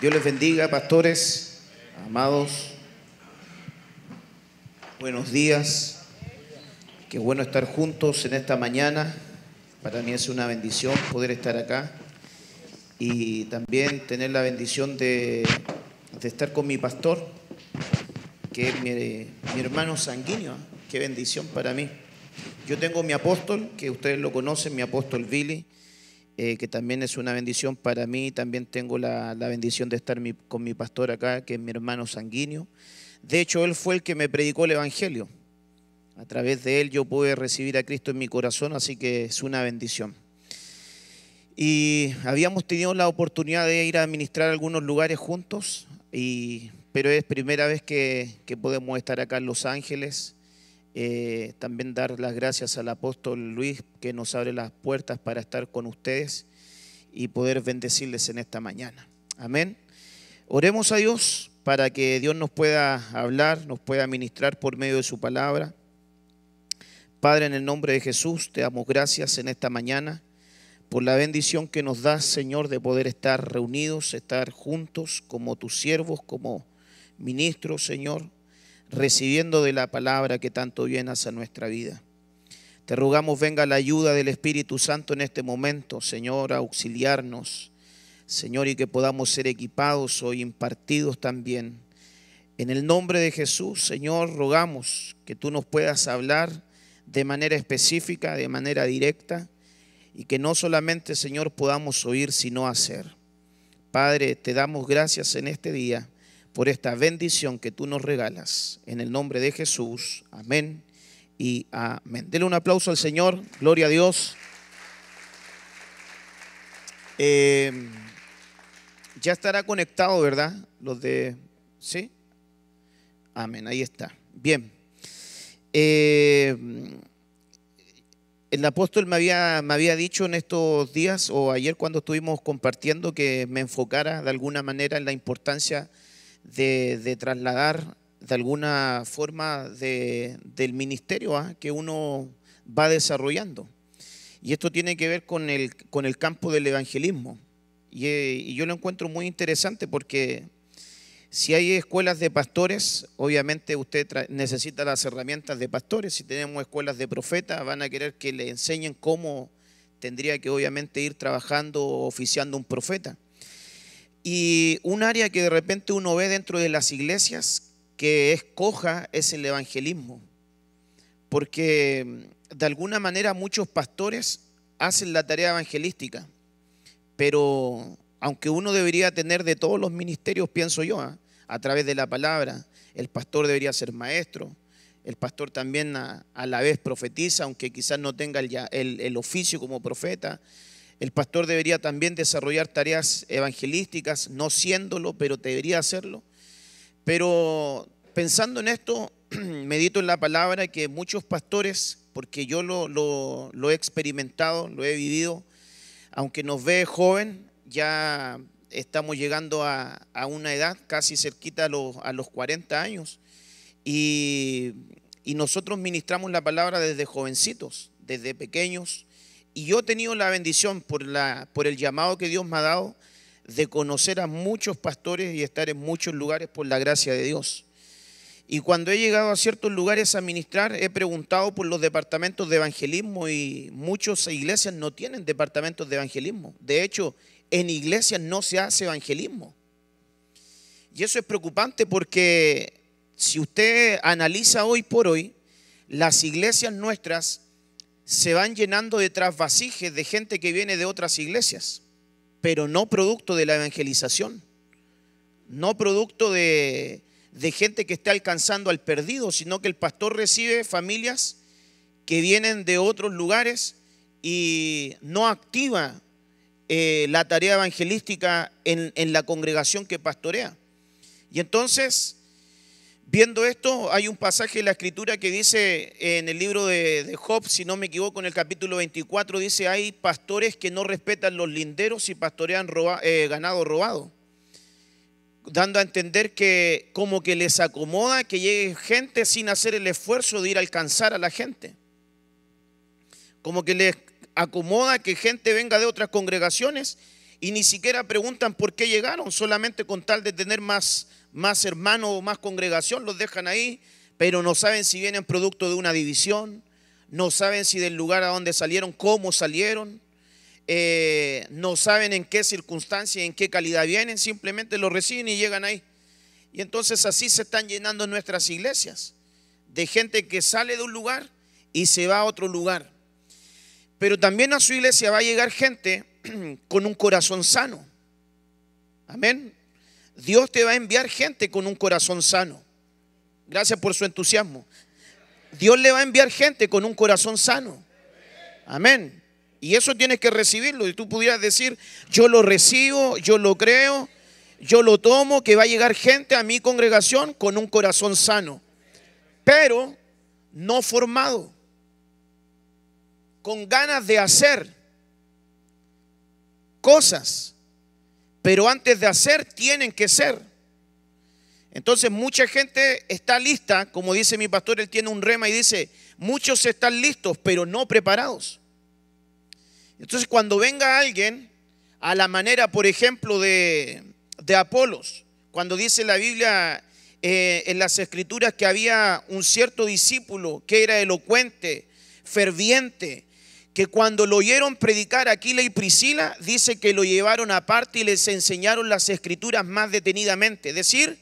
Dios les bendiga, pastores, amados. Buenos días. Qué bueno estar juntos en esta mañana. Para mí es una bendición poder estar acá y también tener la bendición de, de estar con mi pastor, que es mi, mi hermano sanguíneo. Qué bendición para mí. Yo tengo mi apóstol, que ustedes lo conocen, mi apóstol Billy eh, que también es una bendición para mí. También tengo la, bendición de estar con mi pastor acá, que es mi hermano sanguíneo. De hecho, él fue el que me predicó el Evangelio. A través de él yo pude recibir a Cristo en mi corazón, así que es una bendición. Y habíamos tenido la oportunidad de ir a administrar algunos lugares juntos, y, pero es primera vez que, que podemos estar acá en Los Ángeles eh, también dar las gracias al apóstol Luis que nos abre las puertas para estar con ustedes y poder bendecirles en esta mañana. Amén. Oremos a Dios para que Dios nos pueda hablar, nos pueda ministrar por medio de su palabra. Padre, en el nombre de Jesús, te damos gracias en esta mañana por la bendición que nos das, Señor, de poder estar reunidos, estar juntos como tus siervos, como ministros, Señor recibiendo de la palabra que tanto bien hace a nuestra vida. Te rogamos venga la ayuda del Espíritu Santo en este momento, Señor, a auxiliarnos, Señor, y que podamos ser equipados o impartidos también. En el nombre de Jesús, Señor, rogamos que tú nos puedas hablar de manera específica, de manera directa, y que no solamente, Señor, podamos oír, sino hacer. Padre, te damos gracias en este día por esta bendición que tú nos regalas. En el nombre de Jesús. Amén y amén. Dele un aplauso al Señor. Gloria a Dios. Eh, ya estará conectado, ¿verdad? Los de... ¿Sí? Amén, ahí está. Bien. Eh, el apóstol me había, me había dicho en estos días o ayer cuando estuvimos compartiendo que me enfocara de alguna manera en la importancia de, trasladar de alguna forma del ministerio ¿ah? que uno va desarrollando. Y esto tiene que ver con el, con el campo del evangelismo. Y, eh, y, yo lo encuentro muy interesante porque si hay escuelas de pastores, obviamente usted necesita las herramientas de pastores. Si tenemos escuelas de profetas, van a querer que le enseñen cómo tendría que obviamente ir trabajando, oficiando un profeta. Y un área que de repente uno ve dentro de las iglesias que es coja es el evangelismo. Porque mm, de alguna manera muchos pastores hacen la tarea evangelística. Pero aunque uno debería tener de todos los ministerios, pienso yo, ¿ah? a través de la palabra, el pastor debería ser maestro, el pastor también a, la vez profetiza, aunque quizás no tenga el oficio como profeta, el pastor debería también desarrollar tareas evangelísticas, no siéndolo, pero debería hacerlo. Pero pensando en esto, medito en la palabra que muchos pastores, porque yo lo, he experimentado, lo he vivido, aunque nos ve joven, ya estamos llegando a, una edad casi cerquita a los, a los 40 años. Y, y nosotros ministramos la palabra desde jovencitos, desde pequeños y yo he tenido la bendición por, el llamado que Dios me ha dado de conocer a muchos pastores y estar en muchos lugares por la gracia de Dios. Y cuando he llegado a ciertos lugares a ministrar, he preguntado por los departamentos de evangelismo y muchas iglesias no tienen departamentos de evangelismo. De hecho, en iglesias no se hace evangelismo. Y eso es preocupante porque si usted analiza hoy por hoy, las iglesias nuestras se van llenando de trasvasijes de gente que viene de otras iglesias, pero no producto de la evangelización, no producto de, gente que esté alcanzando al perdido, sino que el pastor recibe familias que vienen de otros lugares y no activa eh, la tarea evangelística en la congregación que pastorea. Y entonces Viendo esto, hay un pasaje de la escritura que dice en el libro de, Job, si no me equivoco, en el capítulo 24, dice, hay pastores que no respetan los linderos y pastorean eh, ganado robado. Dando a entender que como que les acomoda que llegue gente sin hacer el esfuerzo de ir a alcanzar a la gente. Como que les acomoda que gente venga de otras congregaciones y ni siquiera preguntan por qué llegaron, solamente con tal de tener más, más hermanos o más congregación, los dejan ahí, pero no saben si vienen producto de una división, no saben si del lugar a donde salieron, cómo salieron, eh, no saben en qué circunstancia, en qué calidad vienen, simplemente lo reciben y llegan ahí. Y entonces así se están llenando nuestras iglesias, de gente que sale de un lugar y se va a otro lugar. Pero también a su iglesia va a llegar gente con un corazón sano. Amén. Dios te va a enviar gente con un corazón sano. Gracias por su entusiasmo. Dios le va a enviar gente con un corazón sano. Amén. Y eso tienes que recibirlo. Y tú pudieras decir, yo lo recibo, yo lo creo, yo lo tomo, que va a llegar gente a mi congregación con un corazón sano. Pero no formado. Con ganas de hacer cosas, pero antes de hacer tienen que ser. Entonces mucha gente está lista, como dice mi pastor, él tiene un rema y dice, muchos están listos, pero no preparados. Entonces cuando venga alguien a la manera, por ejemplo, de, de Apolos, cuando dice la Biblia eh, en las escrituras que había un cierto discípulo que era elocuente, ferviente, que cuando lo oyeron predicar Aquila y Priscila, dice que lo llevaron aparte y les enseñaron las escrituras más detenidamente. Es decir,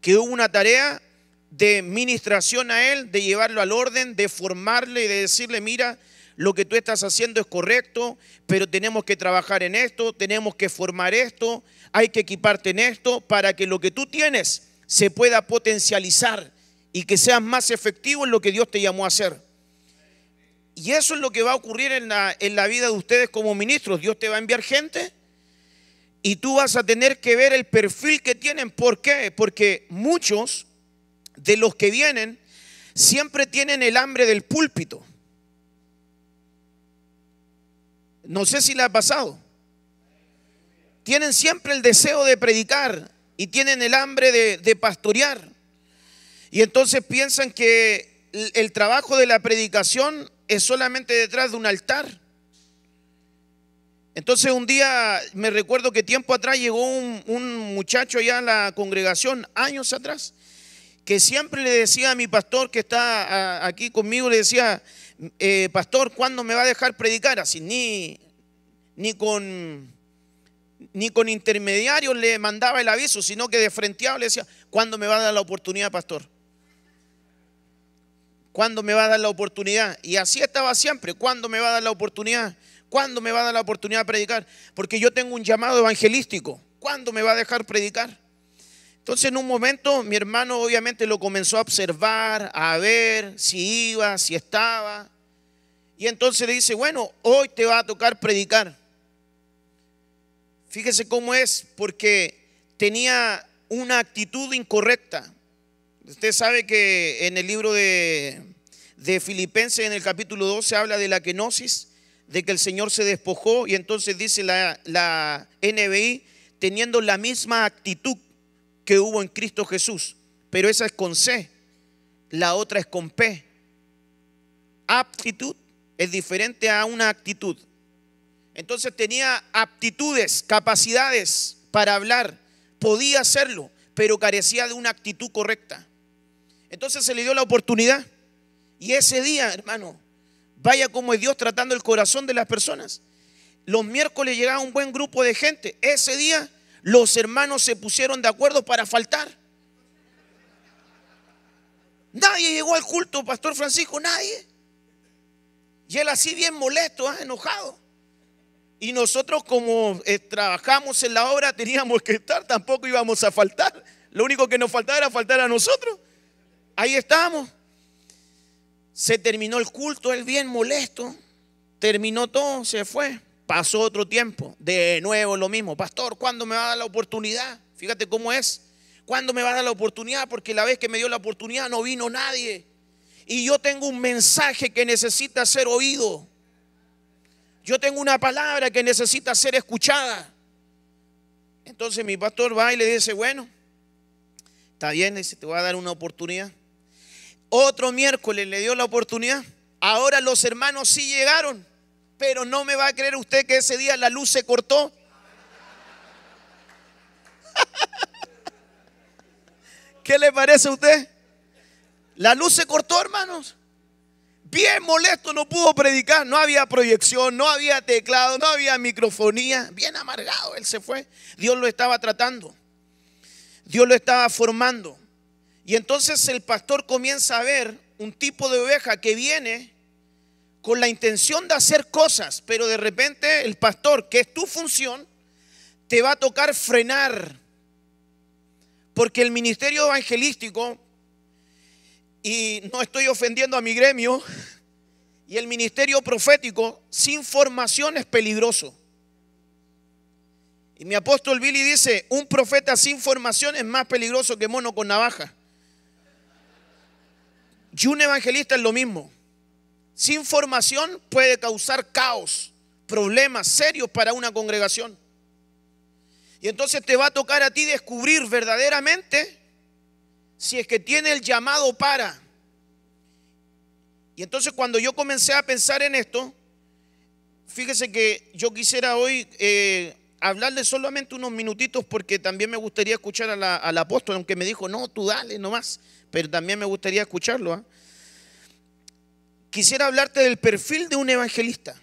que hubo una tarea de ministración a él, de llevarlo al orden, de formarle y de decirle, mira, lo que tú estás haciendo es correcto, pero tenemos que trabajar en esto, tenemos que formar esto, hay que equiparte en esto para que lo que tú tienes se pueda potencializar y que seas más efectivo en lo que Dios te llamó a hacer. Y eso es lo que va a ocurrir en la, en la vida de ustedes como ministros. Dios te va a enviar gente y tú vas a tener que ver el perfil que tienen. ¿Por qué? Porque muchos de los que vienen siempre tienen el hambre del púlpito. No sé si le ha pasado. Tienen siempre el deseo de predicar y tienen el hambre de, de pastorear. Y entonces piensan que el trabajo de la predicación es solamente detrás de un altar. Entonces un día me recuerdo que tiempo atrás llegó un, muchacho allá a la congregación, años atrás, que siempre le decía a mi pastor que está aquí conmigo, le decía, eh, pastor, ¿cuándo me va a dejar predicar? Así, ni, ni con ni con intermediarios le mandaba el aviso, sino que de frenteado le decía, ¿cuándo me va a dar la oportunidad, pastor? ¿Cuándo me va a dar la oportunidad? Y así estaba siempre. ¿Cuándo me va a dar la oportunidad? ¿Cuándo me va a dar la oportunidad de predicar? Porque yo tengo un llamado evangelístico. ¿Cuándo me va a dejar predicar? Entonces en un momento mi hermano obviamente lo comenzó a observar, a ver si iba, si estaba. Y entonces le dice, bueno, hoy te va a tocar predicar. Fíjese cómo es, porque tenía una actitud incorrecta. Usted sabe que en el libro de, Filipenses, en el capítulo 12, habla de la kenosis, de que el Señor se despojó y entonces dice la, la NBI, teniendo la misma actitud que hubo en Cristo Jesús, pero esa es con C, la otra es con P. Aptitud es diferente a una actitud. Entonces tenía aptitudes, capacidades para hablar, podía hacerlo, pero carecía de una actitud correcta. Entonces se le dio la oportunidad. Y ese día, hermano, vaya como es Dios tratando el corazón de las personas. Los miércoles llegaba un buen grupo de gente. Ese día los hermanos se pusieron de acuerdo para faltar. Nadie llegó al culto, Pastor Francisco, nadie. Y él así bien molesto, ¿ah? enojado. Y nosotros como eh, trabajamos en la obra teníamos que estar, tampoco íbamos a faltar. Lo único que nos faltaba era faltar a nosotros. Ahí estamos. Se terminó el culto, él bien molesto. Terminó todo, se fue. Pasó otro tiempo. De nuevo lo mismo. Pastor, ¿cuándo me va a dar la oportunidad? Fíjate cómo es. ¿Cuándo me va a dar la oportunidad? Porque la vez que me dio la oportunidad no vino nadie. Y yo tengo un mensaje que necesita ser oído. Yo tengo una palabra que necesita ser escuchada. Entonces mi pastor va y le dice, bueno, está bien, te voy a dar una oportunidad. Otro miércoles le dio la oportunidad. Ahora los hermanos sí llegaron, pero no me va a creer usted que ese día la luz se cortó. ¿Qué le parece a usted? La luz se cortó, hermanos. Bien molesto, no pudo predicar, no había proyección, no había teclado, no había microfonía. Bien amargado, él se fue. Dios lo estaba tratando. Dios lo estaba formando. Y entonces el pastor comienza a ver un tipo de oveja que viene con la intención de hacer cosas, pero de repente el pastor, que es tu función, te va a tocar frenar. Porque el ministerio evangelístico, y no estoy ofendiendo a mi gremio, y el ministerio profético sin formación es peligroso. Y mi apóstol Billy dice, un profeta sin formación es más peligroso que mono con navaja. Y un evangelista es lo mismo. Sin formación puede causar caos, problemas serios para una congregación. Y entonces te va a tocar a ti descubrir verdaderamente si es que tiene el llamado para. Y entonces cuando yo comencé a pensar en esto, fíjese que yo quisiera hoy eh, hablarle solamente unos minutitos porque también me gustaría escuchar al apóstol, aunque me dijo, no, tú dale nomás, pero también me gustaría escucharlo. ¿ah? Quisiera hablarte del perfil de un evangelista,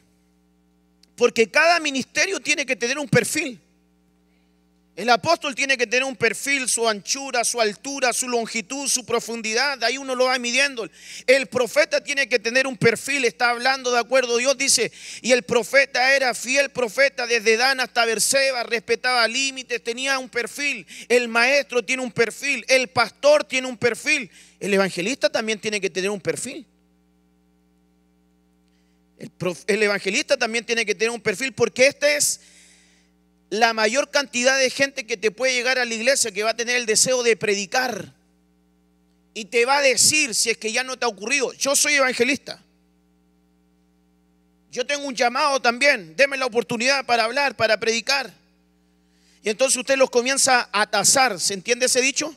porque cada ministerio tiene que tener un perfil. El apóstol tiene que tener un perfil, su anchura, su altura, su longitud, su profundidad. Ahí uno lo va midiendo. El profeta tiene que tener un perfil, está hablando de acuerdo. Dios dice, y el profeta era fiel profeta desde Dan hasta Berseba, respetaba límites, tenía un perfil. El maestro tiene un perfil, el pastor tiene un perfil. El evangelista también tiene que tener un perfil. El, el evangelista también tiene que tener un perfil porque este es la mayor cantidad de gente que te puede llegar a la iglesia que va a tener el deseo de predicar y te va a decir si es que ya no te ha ocurrido, yo soy evangelista. Yo tengo un llamado también, deme la oportunidad para hablar, para predicar. Y entonces usted los comienza a tasar, ¿se entiende ese dicho?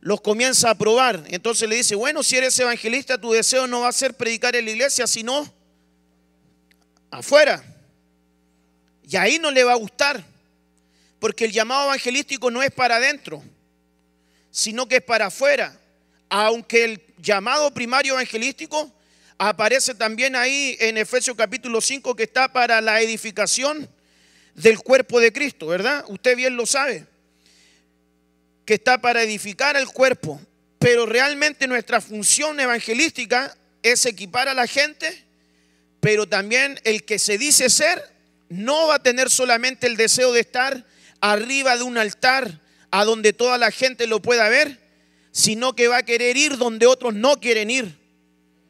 Los comienza a probar. Entonces le dice, bueno, si eres evangelista, tu deseo no va a ser predicar en la iglesia, sino afuera. Y ahí no le va a gustar, porque el llamado evangelístico no es para adentro, sino que es para afuera. Aunque el llamado primario evangelístico aparece también ahí en Efesios capítulo 5 que está para la edificación del cuerpo de Cristo, ¿verdad? Usted bien lo sabe, que está para edificar el cuerpo, pero realmente nuestra función evangelística es equipar a la gente, pero también el que se dice ser no va a tener solamente el deseo de estar arriba de un altar a donde toda la gente lo pueda ver, sino que va a querer ir donde otros no quieren ir.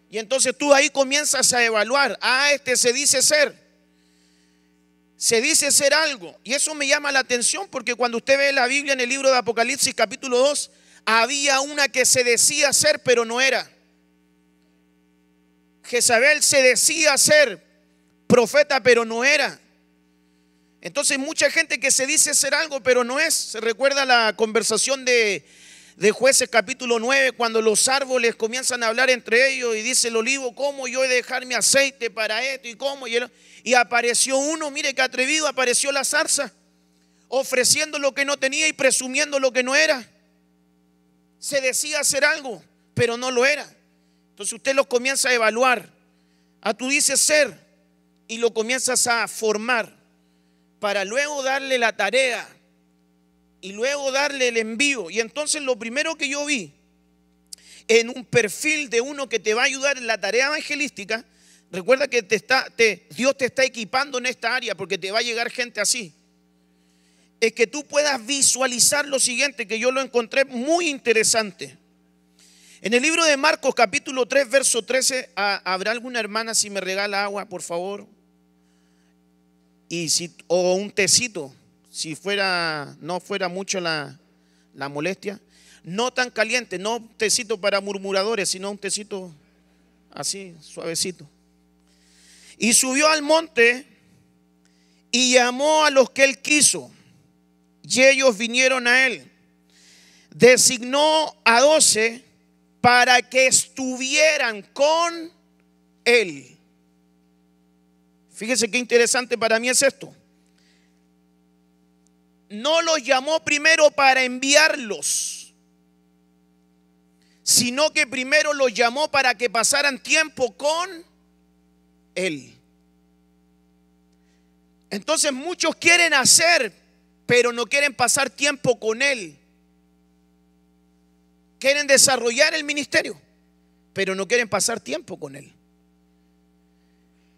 Y entonces tú ahí comienzas a evaluar, ah, este se dice ser, se dice ser algo. Y eso me llama la atención porque cuando usted ve la Biblia en el libro de Apocalipsis capítulo 2, había una que se decía ser, pero no era. Jezabel se decía ser profeta, pero no era. Entonces mucha gente que se dice ser algo, pero no es. Se recuerda la conversación de, de jueces capítulo 9, cuando los árboles comienzan a hablar entre ellos y dice el olivo, ¿cómo yo he de dejar mi aceite para esto y cómo? Y, y apareció uno, mire qué atrevido, apareció la zarza, ofreciendo lo que no tenía y presumiendo lo que no era. Se decía hacer algo, pero no lo era. Entonces usted lo comienza a evaluar. A ah, tú dices ser y lo comienzas a formar para luego darle la tarea y luego darle el envío. Y entonces lo primero que yo vi en un perfil de uno que te va a ayudar en la tarea evangelística, recuerda que te está, Dios te está equipando en esta área porque te va a llegar gente así. Es que tú puedas visualizar lo siguiente, que yo lo encontré muy interesante. En el libro de Marcos capítulo 3, verso 13, ¿habrá alguna hermana si me regala agua, por favor? Y si, o un tecito, si fuera, no fuera mucho la, la molestia. No tan caliente, no un tecito para murmuradores, sino un tecito así, suavecito. Y subió al monte y llamó a los que él quiso. Y ellos vinieron a él. Designó a doce para que estuvieran con él. Fíjese qué interesante para mí es esto. No los llamó primero para enviarlos, sino que primero los llamó para que pasaran tiempo con Él. Entonces muchos quieren hacer, pero no quieren pasar tiempo con Él. Quieren desarrollar el ministerio, pero no quieren pasar tiempo con Él.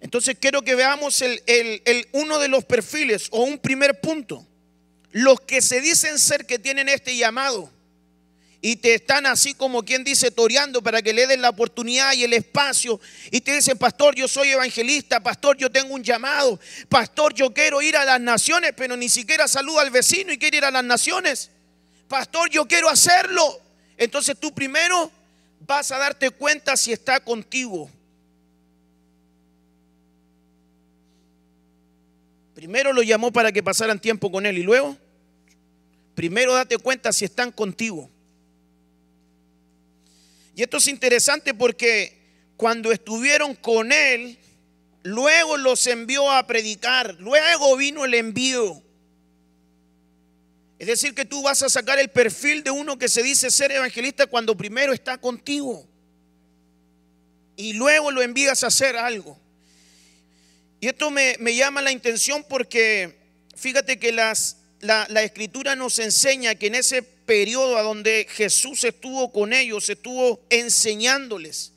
Entonces quiero que veamos el, uno de los perfiles o un primer punto. Los que se dicen ser que tienen este llamado y te están así como quien dice toreando para que le den la oportunidad y el espacio y te dicen, pastor, yo soy evangelista, pastor, yo tengo un llamado, pastor, yo quiero ir a las naciones, pero ni siquiera saluda al vecino y quiere ir a las naciones. Pastor, yo quiero hacerlo. Entonces tú primero vas a darte cuenta si está contigo. Primero lo llamó para que pasaran tiempo con él y luego, primero date cuenta si están contigo. Y esto es interesante porque cuando estuvieron con él, luego los envió a predicar, luego vino el envío. Es decir, que tú vas a sacar el perfil de uno que se dice ser evangelista cuando primero está contigo. Y luego lo envías a hacer algo. Y esto me, llama la intención porque fíjate que las, la, la escritura nos enseña que en ese periodo a donde Jesús estuvo con ellos, estuvo enseñándoles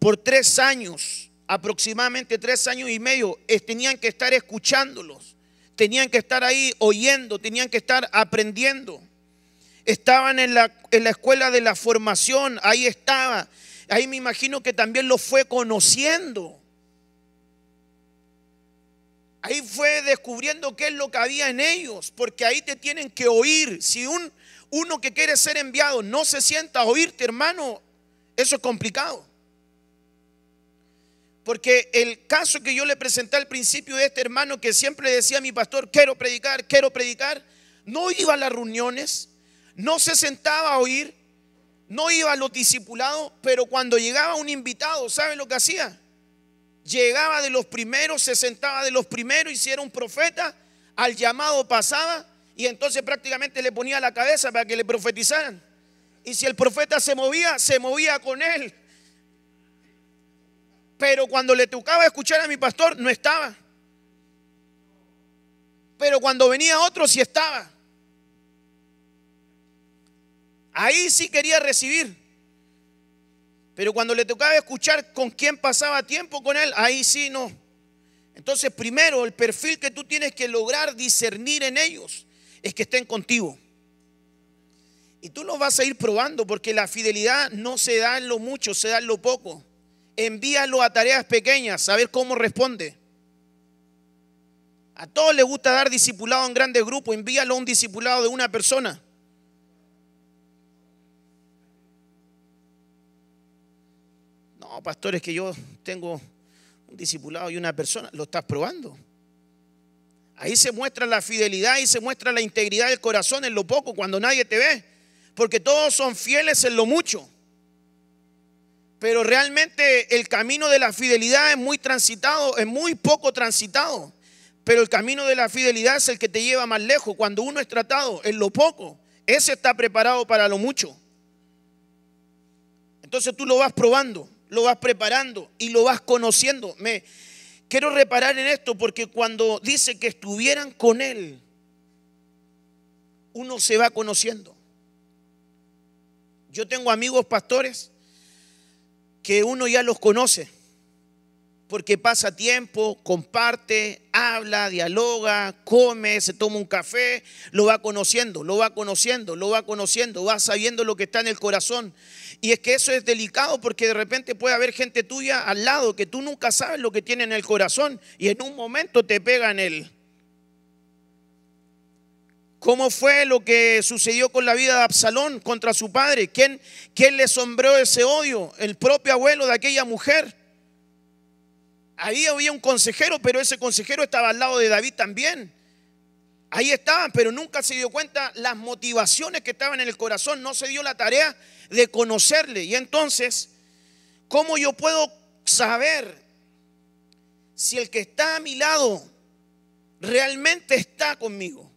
por tres años, aproximadamente tres años y medio, tenían que estar escuchándolos, tenían que estar ahí oyendo, tenían que estar aprendiendo. Estaban en la, en la escuela de la formación, ahí estaba. Ahí me imagino que también lo fue conociendo. Ahí fue descubriendo qué es lo que había en ellos, porque ahí te tienen que oír. Si un, uno que quiere ser enviado no se sienta a oírte, hermano, eso es complicado. Porque el caso que yo le presenté al principio de este hermano que siempre decía a mi pastor, quiero predicar, quiero predicar, no iba a las reuniones, no se sentaba a oír, no iba a los discipulados, pero cuando llegaba un invitado, ¿saben lo que hacía? Llegaba de los primeros, se sentaba de los primeros y si era un profeta, al llamado pasaba y entonces prácticamente le ponía la cabeza para que le profetizaran. Y si el profeta se movía, se movía con él. Pero cuando le tocaba escuchar a mi pastor, no estaba. Pero cuando venía otro, sí estaba. Ahí sí quería recibir. Pero cuando le tocaba escuchar con quién pasaba tiempo con él, ahí sí no. Entonces, primero, el perfil que tú tienes que lograr discernir en ellos es que estén contigo. Y tú lo vas a ir probando porque la fidelidad no se da en lo mucho, se da en lo poco. Envíalo a tareas pequeñas, a ver cómo responde. A todos les gusta dar discipulado en grandes grupos, envíalo a un discipulado de una persona. No, pastores, que yo tengo un discipulado y una persona, lo estás probando. Ahí se muestra la fidelidad y se muestra la integridad del corazón en lo poco, cuando nadie te ve. Porque todos son fieles en lo mucho. Pero realmente el camino de la fidelidad es muy transitado, es muy poco transitado. Pero el camino de la fidelidad es el que te lleva más lejos. Cuando uno es tratado en lo poco, ese está preparado para lo mucho. Entonces tú lo vas probando, lo vas preparando y lo vas conociendo. Me, Quiero reparar en esto porque cuando dice que estuvieran con Él, uno se va conociendo. Yo tengo amigos pastores que uno ya los conoce porque pasa tiempo, comparte, habla, dialoga, come, se toma un café, lo va conociendo, lo va conociendo, lo va conociendo, va sabiendo lo que está en el corazón. Y es que eso es delicado porque de repente puede haber gente tuya al lado que tú nunca sabes lo que tiene en el corazón y en un momento te pega en él. ¿Cómo fue lo que sucedió con la vida de Absalón contra su padre? ¿Quién, quién le sombró ese odio? El propio abuelo de aquella mujer. Ahí había un consejero, pero ese consejero estaba al lado de David también. Ahí estaban, pero nunca se dio cuenta las motivaciones que estaban en el corazón. No se dio la tarea de conocerle. Y entonces, ¿cómo yo puedo saber si el que está a mi lado realmente está conmigo?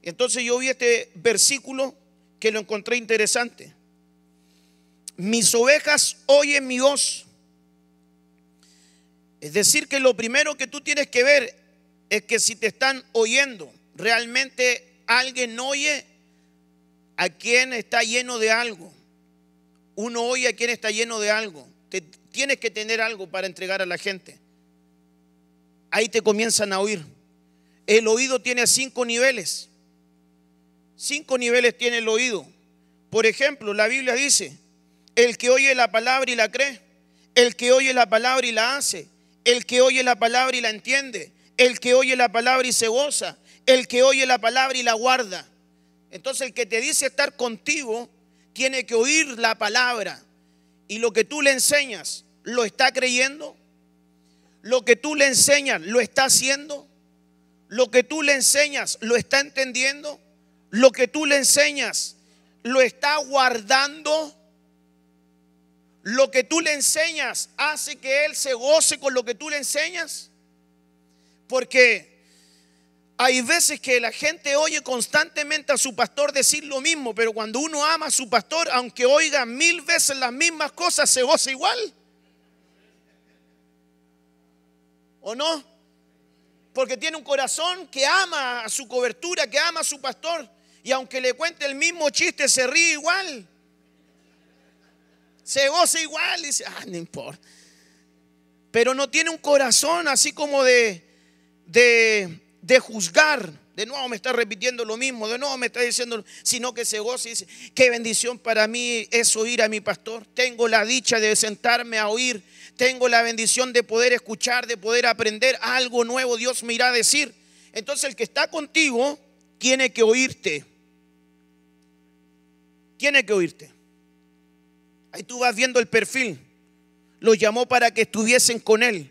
Entonces yo vi este versículo que lo encontré interesante. mis ovejas oyen mi voz. Es decir, que lo primero que tú tienes que ver es que si te están oyendo, realmente alguien oye a quien está lleno de algo. Uno oye a quien está lleno de algo. Te, tienes que tener algo para entregar a la gente. Ahí te comienzan a oír. El oído tiene cinco niveles. Cinco niveles tiene el oído. Por ejemplo, la Biblia dice, el que oye la palabra y la cree, el que oye la palabra y la hace, el que oye la palabra y la entiende, el que oye la palabra y se goza, el que oye la palabra y la guarda. Entonces el que te dice estar contigo tiene que oír la palabra y lo que tú le enseñas, ¿lo está creyendo? Lo que tú le enseñas, ¿lo está haciendo? Lo que tú le enseñas, ¿lo está entendiendo? Lo que tú le enseñas, ¿lo está guardando? Lo que tú le enseñas hace que él se goce con lo que tú le enseñas. Porque hay veces que la gente oye constantemente a su pastor decir lo mismo, pero cuando uno ama a su pastor, aunque oiga mil veces las mismas cosas, se goza igual. ¿O no? Porque tiene un corazón que ama a su cobertura, que ama a su pastor. Y aunque le cuente el mismo chiste, se ríe igual. Se goza igual. Dice, ah, no importa. Pero no tiene un corazón así como de, de, de juzgar. De nuevo me está repitiendo lo mismo, de nuevo me está diciendo, sino que se goza y dice, qué bendición para mí es oír a mi pastor. Tengo la dicha de sentarme a oír, tengo la bendición de poder escuchar, de poder aprender algo nuevo, Dios me irá a decir. Entonces el que está contigo tiene que oírte. Tiene que oírte. Ahí tú vas viendo el perfil. Los llamó para que estuviesen con él.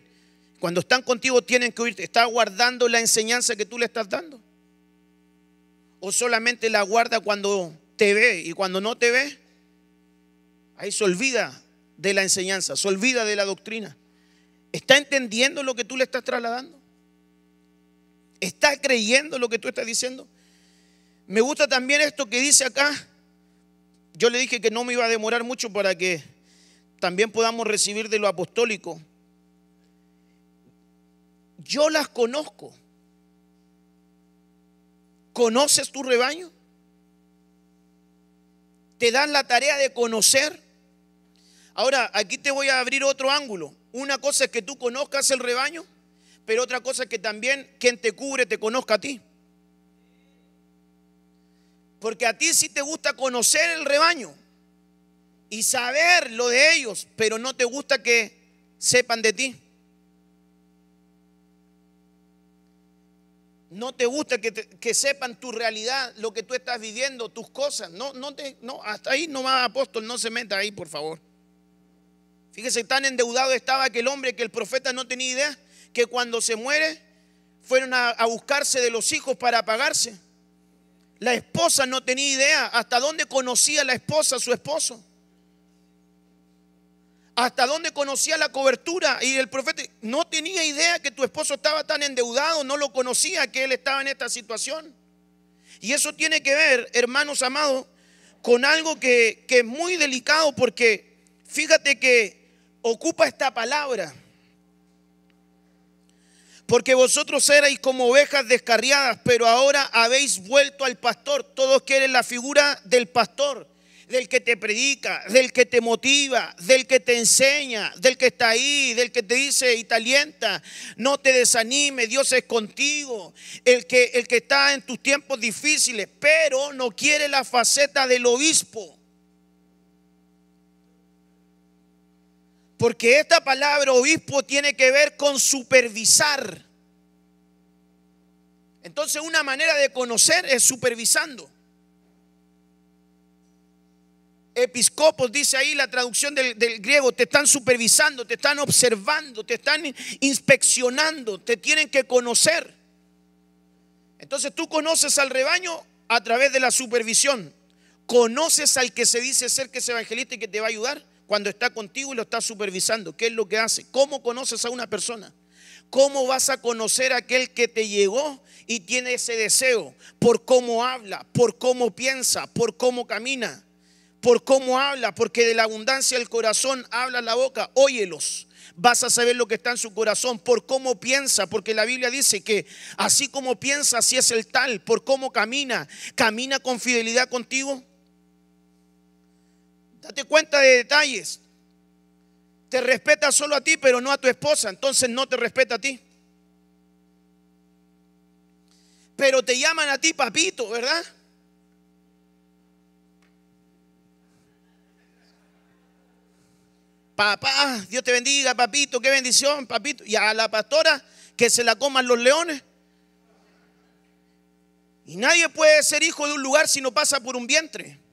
Cuando están contigo tienen que oírte. ¿Está guardando la enseñanza que tú le estás dando? ¿O solamente la guarda cuando te ve y cuando no te ve? Ahí se olvida de la enseñanza, se olvida de la doctrina. ¿Está entendiendo lo que tú le estás trasladando? ¿Está creyendo lo que tú estás diciendo? Me gusta también esto que dice acá. Yo le dije que no me iba a demorar mucho para que también podamos recibir de lo apostólico yo las conozco. ¿Conoces tu rebaño? ¿Te dan la tarea de conocer? Ahora, aquí te voy a abrir otro ángulo. Una cosa es que tú conozcas el rebaño, pero otra cosa es que también quien te cubre te conozca a ti. Porque a ti sí te gusta conocer el rebaño y saber lo de ellos, pero no te gusta que sepan de ti. no te gusta que, sepan tu realidad, lo que tú estás viviendo, tus cosas. No, no te, no, hasta ahí no va apóstol, no se meta ahí, por favor. Fíjese, tan endeudado estaba aquel hombre que el profeta no tenía idea que cuando se muere fueron a, a buscarse de los hijos para pagarse. La esposa no tenía idea hasta dónde conocía la esposa a su esposo hasta dónde conocía la cobertura. Y el profeta no tenía idea que tu esposo estaba tan endeudado, no lo conocía que él estaba en esta situación. Y eso tiene que ver, hermanos amados, con algo que, que es muy delicado porque fíjate que ocupa esta palabra. Porque vosotros erais como ovejas descarriadas, pero ahora habéis vuelto al pastor. Todos quieren la figura del pastor del que te predica, del que te motiva, del que te enseña, del que está ahí, del que te dice y te alienta. No te desanime, Dios es contigo. El que, el que está en tus tiempos difíciles, pero no quiere la faceta del obispo. Porque esta palabra obispo tiene que ver con supervisar. Entonces una manera de conocer es supervisando. episcopos, dice ahí la traducción del, griego, te están supervisando, te están observando, te están inspeccionando, te tienen que conocer. Entonces tú conoces al rebaño a través de la supervisión. Conoces al que se dice ser que es evangelista y que te va a ayudar cuando está contigo y lo está supervisando. ¿Qué es lo que hace? ¿Cómo conoces a una persona? ¿Cómo vas a conocer a aquel que te llegó y tiene ese deseo? Por cómo habla, por cómo piensa, por cómo camina por cómo habla, porque de la abundancia del corazón habla la boca. Óyelos. Vas a saber lo que está en su corazón, por cómo piensa, porque la Biblia dice que así como piensa, así es el tal, por cómo camina. Camina con fidelidad contigo. Date cuenta de detalles. Te respeta solo a ti, pero no a tu esposa, entonces no te respeta a ti. Pero te llaman a ti papito, ¿verdad? Papá, Dios te bendiga, papito, qué bendición, papito. Y a la pastora que se la coman los leones. Y nadie puede ser hijo de un lugar si no pasa por un vientre.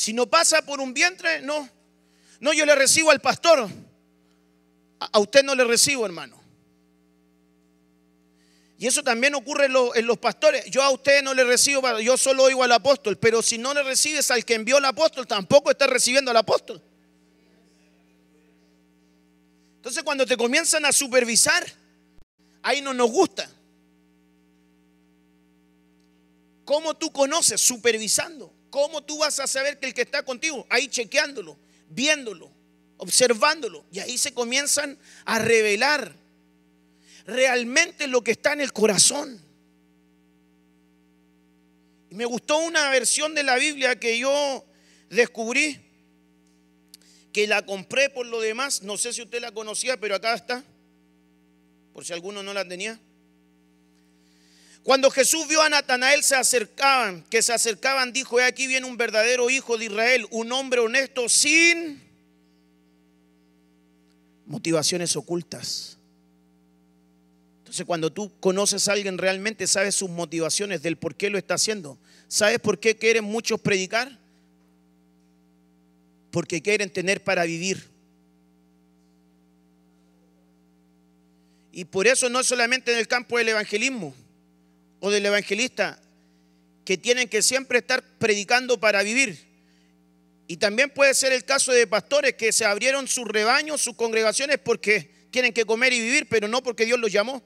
Si no pasa por un vientre, no. No, yo le recibo al pastor. A usted no le recibo, hermano. Y eso también ocurre en los, pastores. Yo a usted no le recibo, yo solo oigo al apóstol, pero si no le recibes al que envió al apóstol, tampoco está recibiendo al apóstol. Entonces cuando te comienzan a supervisar, ahí no nos gusta. ¿Cómo tú conoces? Supervisando. ¿Cómo tú vas a saber que el que está contigo? Ahí chequeándolo, viéndolo, observándolo. Y ahí se comienzan a revelar realmente lo que está en el corazón. Me gustó una versión de la Biblia que yo descubrí, que la compré por lo demás. No sé si usted la conocía, pero acá está, por si alguno no la tenía. Cuando Jesús vio a Natanael se acercaban, que se acercaban, dijo, he aquí viene un verdadero hijo de Israel, un hombre honesto sin motivaciones ocultas. Entonces, cuando tú conoces a alguien realmente, sabes sus motivaciones del por qué lo está haciendo. ¿Sabes por qué quieren muchos predicar? Porque quieren tener para vivir. Y por eso no solamente en el campo del evangelismo o del evangelista, que tienen que siempre estar predicando para vivir. Y también puede ser el caso de pastores que se abrieron sus rebaños, sus congregaciones porque tienen que comer y vivir, pero no porque Dios los llamó.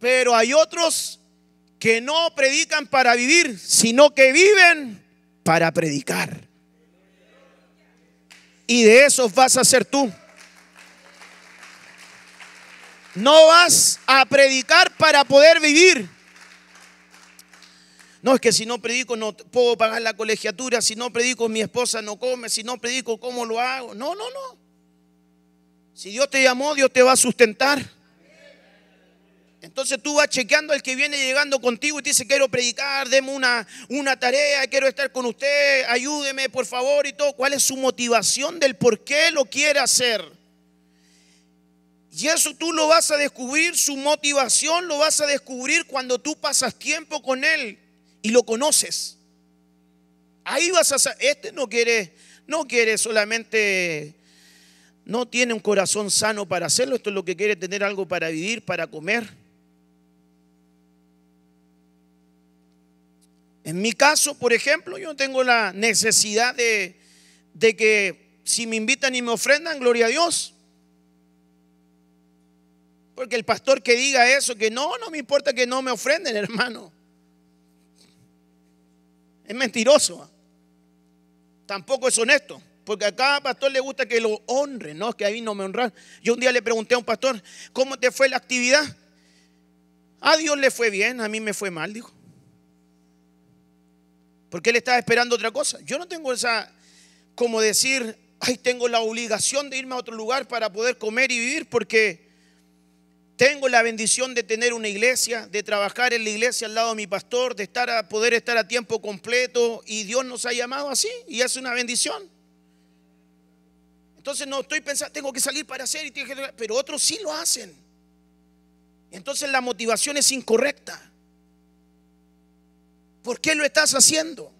Pero hay otros que no predican para vivir, sino que viven para predicar. Y de esos vas a ser tú. No vas a predicar para poder vivir. No, es que si no predico no puedo pagar la colegiatura, si no predico mi esposa no come, si no predico cómo lo hago. No, no, no. Si Dios te llamó, Dios te va a sustentar. Entonces tú vas chequeando al que viene llegando contigo y te dice, quiero predicar, deme una, una tarea, quiero estar con usted, ayúdeme por favor y todo. ¿Cuál es su motivación del por qué lo quiere hacer? Y eso tú lo vas a descubrir, su motivación lo vas a descubrir cuando tú pasas tiempo con él y lo conoces. Ahí vas a saber, este no quiere, no quiere solamente, no tiene un corazón sano para hacerlo, esto es lo que quiere tener algo para vivir, para comer. En mi caso, por ejemplo, yo tengo la necesidad de, que si me invitan y me ofrendan, gloria a Dios. Porque el pastor que diga eso, que no, no me importa que no me ofrenden, hermano. Es mentiroso. Tampoco es honesto. Porque a cada pastor le gusta que lo honre, no es que a mí no me honran. Yo un día le pregunté a un pastor, ¿cómo te fue la actividad? A Dios le fue bien, a mí me fue mal, dijo. Porque él estaba esperando otra cosa. Yo no tengo esa, como decir, ay, tengo la obligación de irme a otro lugar para poder comer y vivir, porque tengo la bendición de tener una iglesia, de trabajar en la iglesia al lado de mi pastor, de estar a, poder estar a tiempo completo, y Dios nos ha llamado así, y es una bendición. Entonces no estoy pensando, tengo que salir para hacer, y pero otros sí lo hacen. Entonces la motivación es incorrecta. ¿Por qué lo estás haciendo?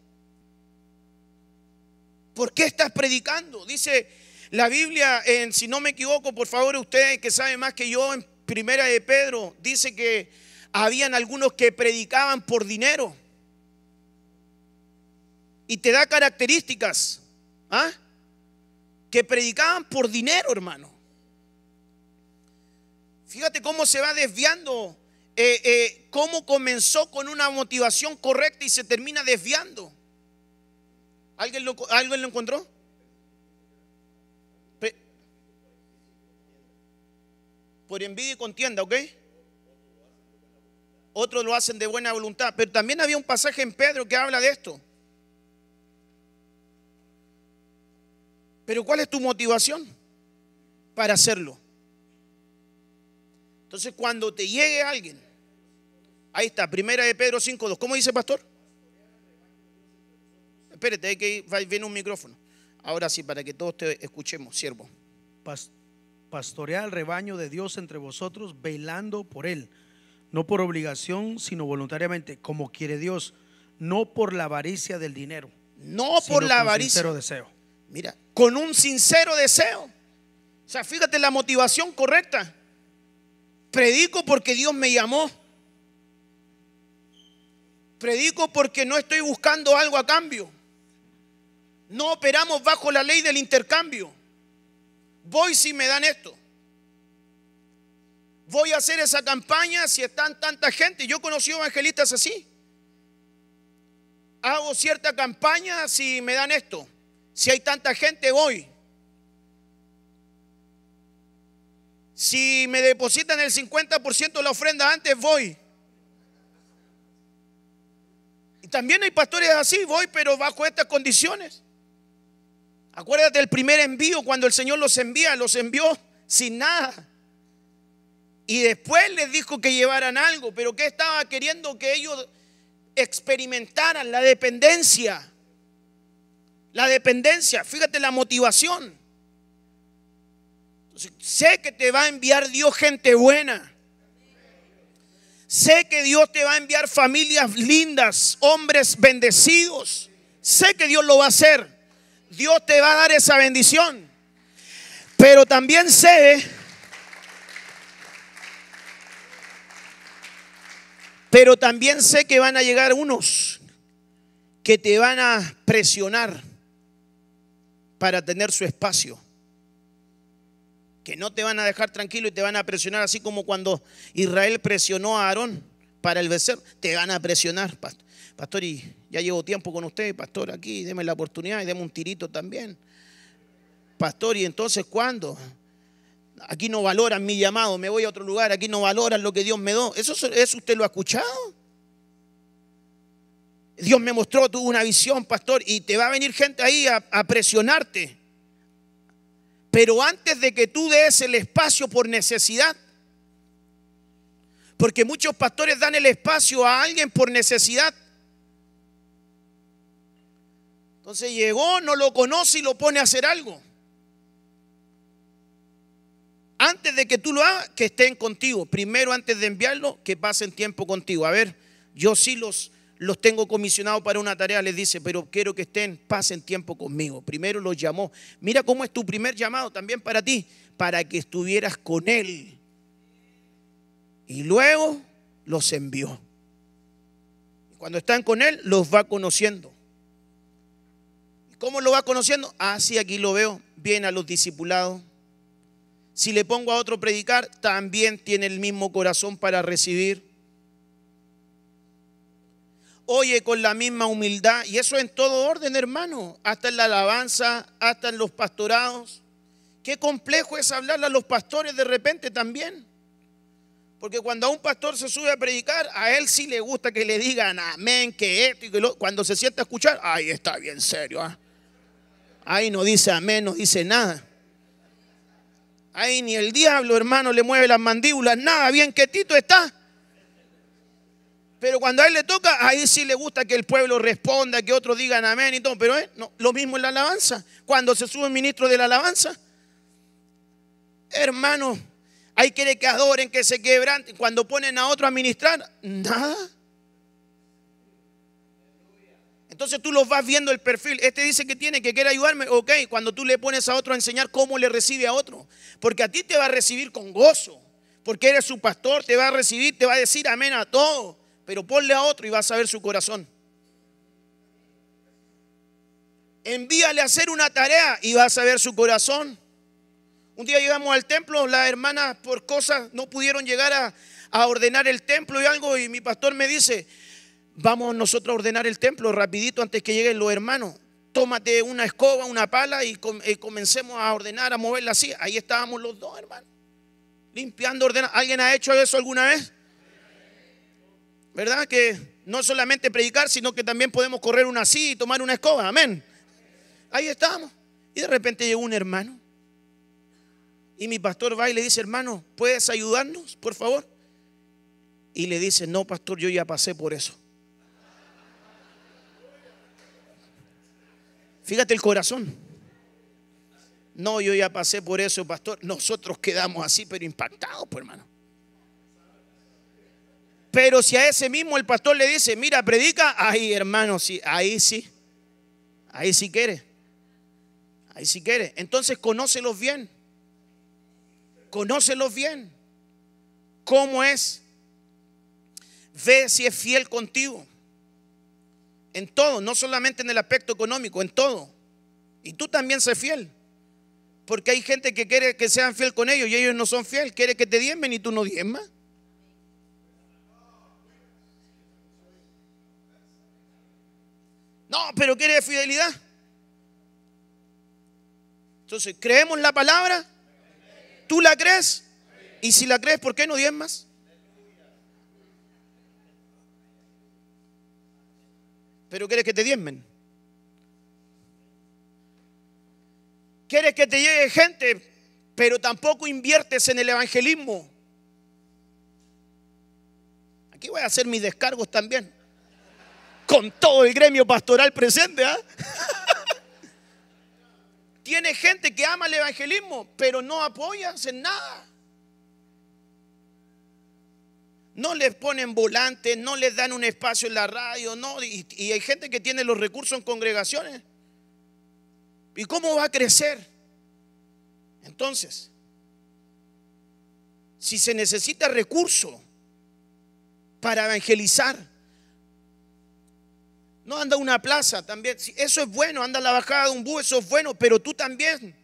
¿Por qué estás predicando? Dice la Biblia, en, si no me equivoco, por favor, usted que sabe más que yo, en Primera de Pedro, dice que habían algunos que predicaban por dinero. Y te da características. ¿ah? Que predicaban por dinero, hermano. Fíjate cómo se va desviando eh, eh, cómo comenzó con una motivación correcta y se termina desviando. ¿Alguien lo, ¿alguien lo encontró? Por envidia y contienda, ¿ok? Otros lo hacen de buena voluntad. Pero también había un pasaje en Pedro que habla de esto. Pero ¿cuál es tu motivación para hacerlo? Entonces, cuando te llegue alguien, ahí está, primera de Pedro 5.2. ¿Cómo dice pastor? Espérate, hay que viene un micrófono. Ahora sí, para que todos te escuchemos, siervo. Pastorear el rebaño de Dios entre vosotros, velando por él, no por obligación, sino voluntariamente, como quiere Dios, no por la avaricia del dinero. No por la avaricia. Sincero deseo. Mira, con un sincero deseo. O sea, fíjate la motivación correcta. Predico porque Dios me llamó. Predico porque no estoy buscando algo a cambio. No operamos bajo la ley del intercambio. Voy si me dan esto. Voy a hacer esa campaña si están tanta gente. Yo conocí evangelistas así. Hago cierta campaña si me dan esto. Si hay tanta gente, voy. Si me depositan el 50% de la ofrenda antes, voy. Y también hay pastores así, voy, pero bajo estas condiciones. Acuérdate del primer envío, cuando el Señor los envía, los envió sin nada. Y después les dijo que llevaran algo, pero que estaba queriendo que ellos experimentaran la dependencia. La dependencia, fíjate la motivación. sé que te va a enviar Dios gente buena. Sé que Dios te va a enviar familias lindas, hombres bendecidos. Sé que Dios lo va a hacer. Dios te va a dar esa bendición. Pero también sé, pero también sé que van a llegar unos que te van a presionar para tener su espacio. Que no te van a dejar tranquilo y te van a presionar, así como cuando Israel presionó a Aarón para el becerro, te van a presionar, pastor. y ya llevo tiempo con usted, pastor, aquí, deme la oportunidad y deme un tirito también. Pastor, ¿y entonces cuándo? Aquí no valoran mi llamado, me voy a otro lugar, aquí no valoran lo que Dios me dio. ¿Eso, eso usted lo ha escuchado? Dios me mostró, tuvo una visión, pastor, y te va a venir gente ahí a, a presionarte. Pero antes de que tú des el espacio por necesidad, porque muchos pastores dan el espacio a alguien por necesidad, Entonces llegó, no lo conoce y lo pone a hacer algo. Antes de que tú lo hagas, que estén contigo. Primero, antes de enviarlo, que pasen tiempo contigo. A ver, yo sí los, los tengo comisionados para una tarea, les dice, pero quiero que estén, pasen tiempo conmigo. Primero los llamó. Mira cómo es tu primer llamado también para ti, para que estuvieras con Él. Y luego los envió. Cuando están con Él, los va conociendo. ¿Cómo lo va conociendo? Ah, sí, aquí lo veo. Bien a los discipulados. Si le pongo a otro predicar, también tiene el mismo corazón para recibir. Oye con la misma humildad. Y eso en todo orden, hermano. Hasta en la alabanza, hasta en los pastorados. Qué complejo es hablarle a los pastores de repente también. Porque cuando a un pastor se sube a predicar, a él sí le gusta que le digan amén, que esto y que. Cuando se sienta a escuchar, ay, está bien serio. ¿ah? Ahí no dice amén, no dice nada. Ahí ni el diablo, hermano, le mueve las mandíbulas, nada, bien quietito está. Pero cuando a él le toca, ahí sí le gusta que el pueblo responda, que otros digan amén y todo. Pero eh, no, lo mismo en la alabanza. Cuando se sube el ministro de la alabanza, hermano, ahí quiere que adoren, que se quebranten. Cuando ponen a otro a ministrar, nada. Entonces tú los vas viendo el perfil. Este dice que tiene, que quiere ayudarme. Ok, cuando tú le pones a otro a enseñar cómo le recibe a otro. Porque a ti te va a recibir con gozo. Porque eres su pastor, te va a recibir, te va a decir amén a todo. Pero ponle a otro y vas a ver su corazón. Envíale a hacer una tarea y vas a ver su corazón. Un día llegamos al templo, las hermanas por cosas no pudieron llegar a, a ordenar el templo y algo, y mi pastor me dice, vamos nosotros a ordenar el templo rapidito antes que lleguen los hermanos. Tómate una escoba, una pala y, comencemos a ordenar, a moverla así. Ahí estábamos los dos, hermanos. Limpiando, ordenando. ¿Alguien ha hecho eso alguna vez? ¿Verdad? Que no solamente predicar, sino que también podemos correr una así y tomar una escoba. Amén. Ahí estábamos. Y de repente llegó un hermano. Y mi pastor va y le dice, hermano, ¿puedes ayudarnos, por favor? Y le dice, no, pastor, yo ya pasé por eso. Fíjate el corazón. No, yo ya pasé por eso, pastor. Nosotros quedamos así, pero impactados, pues, hermano. Pero si a ese mismo el pastor le dice, mira, predica, ahí, hermano, sí, ahí sí. Ahí sí quiere. Ahí sí quiere. Entonces, conócelos bien. Conócelos bien. ¿Cómo es? Ve si es fiel contigo. En todo, no solamente en el aspecto económico, en todo. Y tú también sé fiel. Porque hay gente que quiere que sean fiel con ellos y ellos no son fiel. Quiere que te diezmen y tú no diezmas. No, pero quiere fidelidad. Entonces, ¿creemos la palabra? ¿Tú la crees? Y si la crees, ¿por qué no diezmas? Pero quieres que te diezmen. Quieres que te llegue gente, pero tampoco inviertes en el evangelismo. Aquí voy a hacer mis descargos también. Con todo el gremio pastoral presente. ¿ah? Tiene gente que ama el evangelismo, pero no apoya en nada. No les ponen volantes, no les dan un espacio en la radio, no, y, hay gente que tiene los recursos en congregaciones. ¿Y cómo va a crecer? Entonces, si se necesita recurso para evangelizar, no anda una plaza también. Eso es bueno, anda la bajada de un bus, eso es bueno, pero tú también.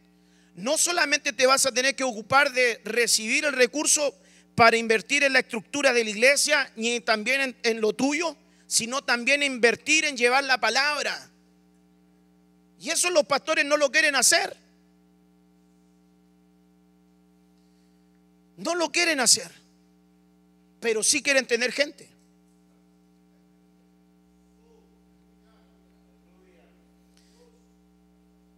No solamente te vas a tener que ocupar de recibir el recurso para invertir en la estructura de la iglesia, ni también en, lo tuyo, sino también invertir en llevar la palabra. Y eso los pastores no lo quieren hacer. No lo quieren hacer, pero sí quieren tener gente.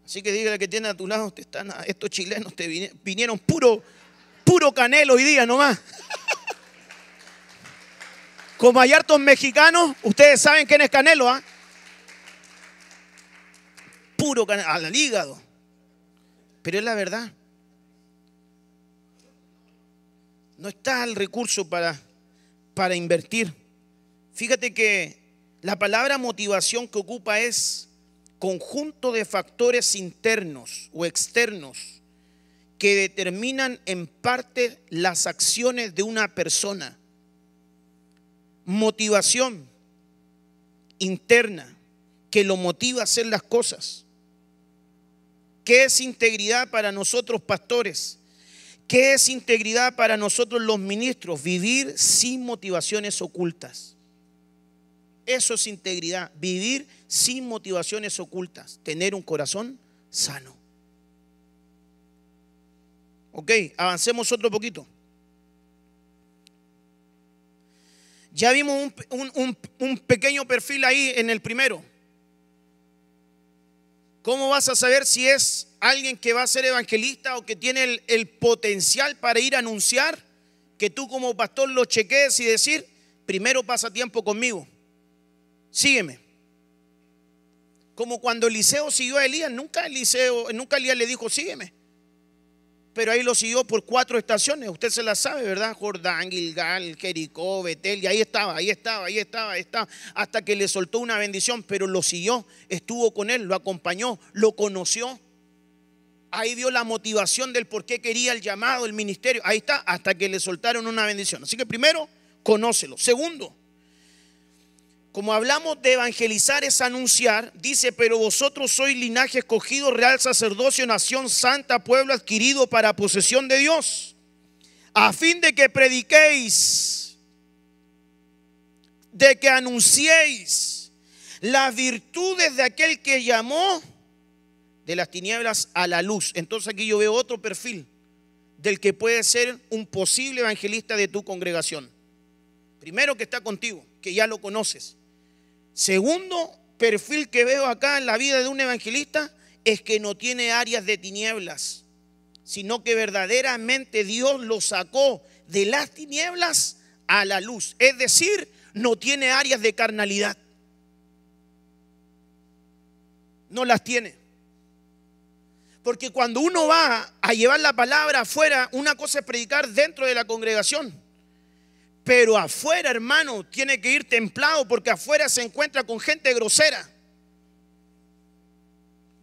Así que dígale que tiene a tu lado, están, estos chilenos te vinieron puro puro canelo hoy día nomás. Como hay hartos mexicanos, ustedes saben quién es Canelo, ¿ah? Puro canelo, al hígado. Pero es la verdad. No está el recurso para, para invertir. Fíjate que la palabra motivación que ocupa es conjunto de factores internos o externos que determinan en parte las acciones de una persona. Motivación interna que lo motiva a hacer las cosas. ¿Qué es integridad para nosotros pastores? ¿Qué es integridad para nosotros los ministros? Vivir sin motivaciones ocultas. Eso es integridad, vivir sin motivaciones ocultas, tener un corazón sano. Ok, avancemos otro poquito. Ya vimos un, pequeño perfil ahí en el primero. ¿Cómo vas a saber si es alguien que va a ser evangelista o que tiene el, el, potencial para ir a anunciar? Que tú como pastor lo chequees y decir, primero pasa tiempo conmigo, sígueme. Como cuando Eliseo siguió a Elías, nunca Eliseo, nunca Elías le dijo, sígueme pero ahí lo siguió por cuatro estaciones. Usted se la sabe, ¿verdad? Jordán, Gilgal, Jericó, Betel, y ahí estaba, ahí estaba, ahí estaba, ahí estaba, hasta que le soltó una bendición, pero lo siguió, estuvo con él, lo acompañó, lo conoció. Ahí vio la motivación del por qué quería el llamado, el ministerio. Ahí está, hasta que le soltaron una bendición. Así que primero, conócelo. Segundo, como hablamos de evangelizar es anunciar, dice, pero vosotros sois linaje escogido, real sacerdocio, nación santa, pueblo adquirido para posesión de Dios, a fin de que prediquéis, de que anunciéis las virtudes de aquel que llamó de las tinieblas a la luz. Entonces aquí yo veo otro perfil del que puede ser un posible evangelista de tu congregación. Primero que está contigo, que ya lo conoces. Segundo perfil que veo acá en la vida de un evangelista es que no tiene áreas de tinieblas, sino que verdaderamente Dios lo sacó de las tinieblas a la luz. Es decir, no tiene áreas de carnalidad. No las tiene. Porque cuando uno va a llevar la palabra afuera, una cosa es predicar dentro de la congregación. Pero afuera, hermano, tiene que ir templado porque afuera se encuentra con gente grosera.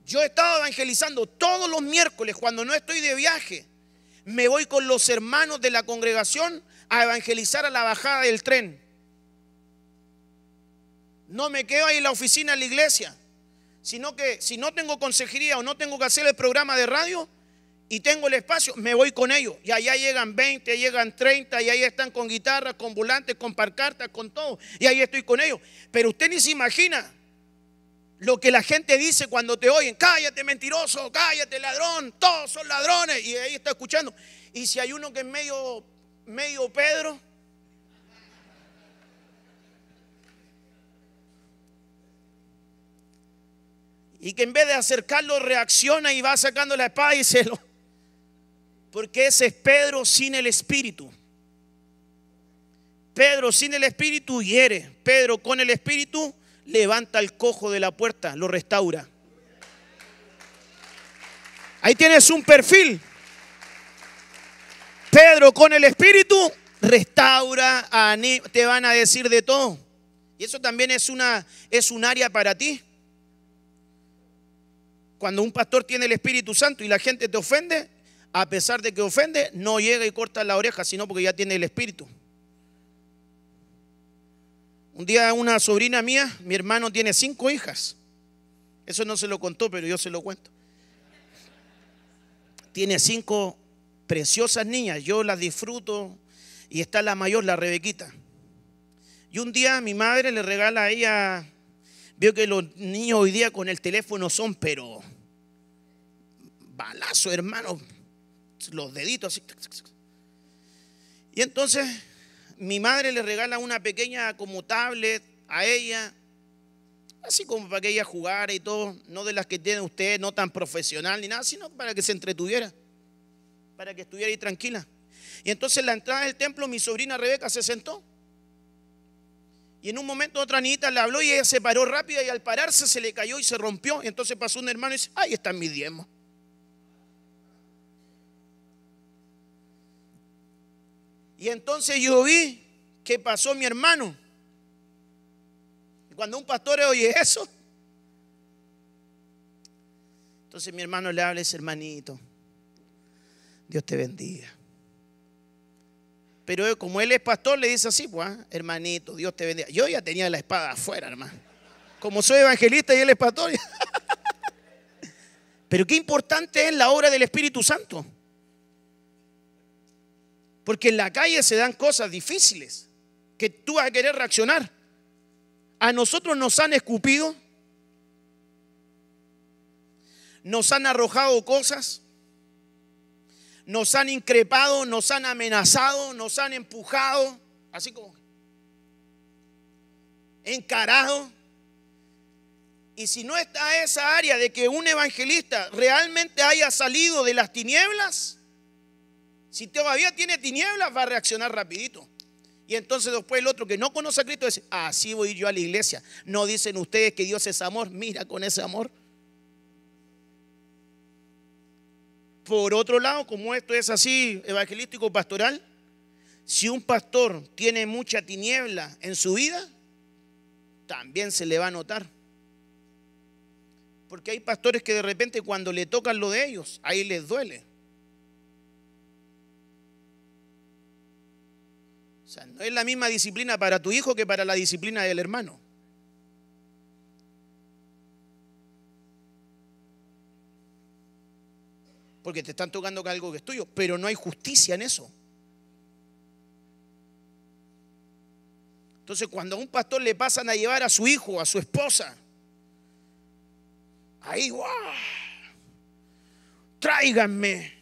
Yo he estado evangelizando todos los miércoles cuando no estoy de viaje. Me voy con los hermanos de la congregación a evangelizar a la bajada del tren. No me quedo ahí en la oficina de la iglesia, sino que si no tengo consejería o no tengo que hacer el programa de radio, y tengo el espacio, me voy con ellos. Y allá llegan 20, llegan 30, y ahí están con guitarras, con volantes, con parcartas, con todo. Y ahí estoy con ellos. Pero usted ni se imagina lo que la gente dice cuando te oyen. Cállate mentiroso, cállate ladrón, todos son ladrones. Y ahí está escuchando. Y si hay uno que es medio, medio Pedro. Y que en vez de acercarlo reacciona y va sacando la espada y se lo, porque ese es Pedro sin el Espíritu. Pedro sin el Espíritu hiere. Pedro con el Espíritu levanta el cojo de la puerta, lo restaura. Ahí tienes un perfil. Pedro con el Espíritu restaura, te van a decir de todo. Y eso también es, una, es un área para ti. Cuando un pastor tiene el Espíritu Santo y la gente te ofende, a pesar de que ofende, no llega y corta la oreja, sino porque ya tiene el espíritu. Un día una sobrina mía, mi hermano tiene cinco hijas. Eso no se lo contó, pero yo se lo cuento. Tiene cinco preciosas niñas, yo las disfruto y está la mayor, la Rebequita. Y un día mi madre le regala a ella, vio que los niños hoy día con el teléfono son, pero balazo, hermano, los deditos así. Y entonces mi madre le regala una pequeña como tablet a ella, así como para que ella jugara y todo, no de las que tiene usted, no tan profesional ni nada, sino para que se entretuviera, para que estuviera ahí tranquila. Y entonces en la entrada del templo mi sobrina Rebeca se sentó. Y en un momento otra niñita le habló y ella se paró rápida y al pararse se le cayó y se rompió. Y entonces pasó un hermano y dice, ahí está mi diezmo. Y entonces yo vi que pasó mi hermano. Y cuando un pastor oye eso, entonces mi hermano le habla hermanito, Dios te bendiga. Pero como él es pastor, le dice así, pues, hermanito, Dios te bendiga. Yo ya tenía la espada afuera, hermano. Como soy evangelista y él es pastor. Pero qué importante es la obra del Espíritu Santo. Porque en la calle se dan cosas difíciles que tú vas a querer reaccionar. A nosotros nos han escupido, nos han arrojado cosas, nos han increpado, nos han amenazado, nos han empujado, así como encarado. Y si no está esa área de que un evangelista realmente haya salido de las tinieblas, si todavía tiene tinieblas, va a reaccionar rapidito. Y entonces después el otro que no conoce a Cristo dice, así voy yo a la iglesia. No dicen ustedes que Dios es amor, mira con ese amor. Por otro lado, como esto es así evangelístico pastoral, si un pastor tiene mucha tiniebla en su vida, también se le va a notar. Porque hay pastores que de repente cuando le tocan lo de ellos, ahí les duele. no es la misma disciplina para tu hijo que para la disciplina del hermano. Porque te están tocando algo que es tuyo, pero no hay justicia en eso. Entonces, cuando a un pastor le pasan a llevar a su hijo, a su esposa, ahí, ¡guau! Tráiganme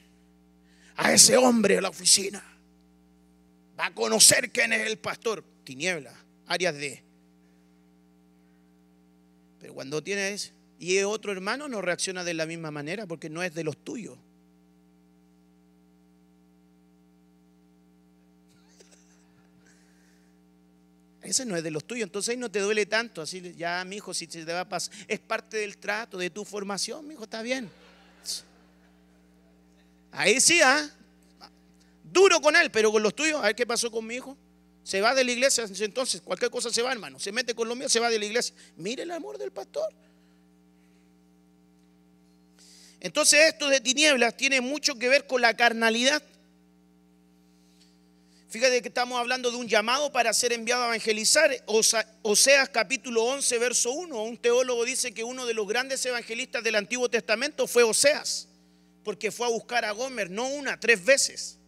a ese hombre a la oficina. Va a conocer quién es el pastor. Tiniebla, áreas de. Pero cuando tienes y otro hermano no reacciona de la misma manera porque no es de los tuyos. Ese no es de los tuyos, entonces ahí no te duele tanto. Así, ya, mi hijo, si te va a pasar, es parte del trato, de tu formación, mi hijo, está bien. Ahí sí, ¿ah? Duro con él, pero con los tuyos, a ver qué pasó con mi hijo. Se va de la iglesia, entonces cualquier cosa se va, hermano. Se mete con los míos, se va de la iglesia. Mire el amor del pastor. Entonces esto de tinieblas tiene mucho que ver con la carnalidad. Fíjate que estamos hablando de un llamado para ser enviado a evangelizar. Oseas capítulo 11, verso 1. Un teólogo dice que uno de los grandes evangelistas del Antiguo Testamento fue Oseas, porque fue a buscar a Gomer, no una, tres veces.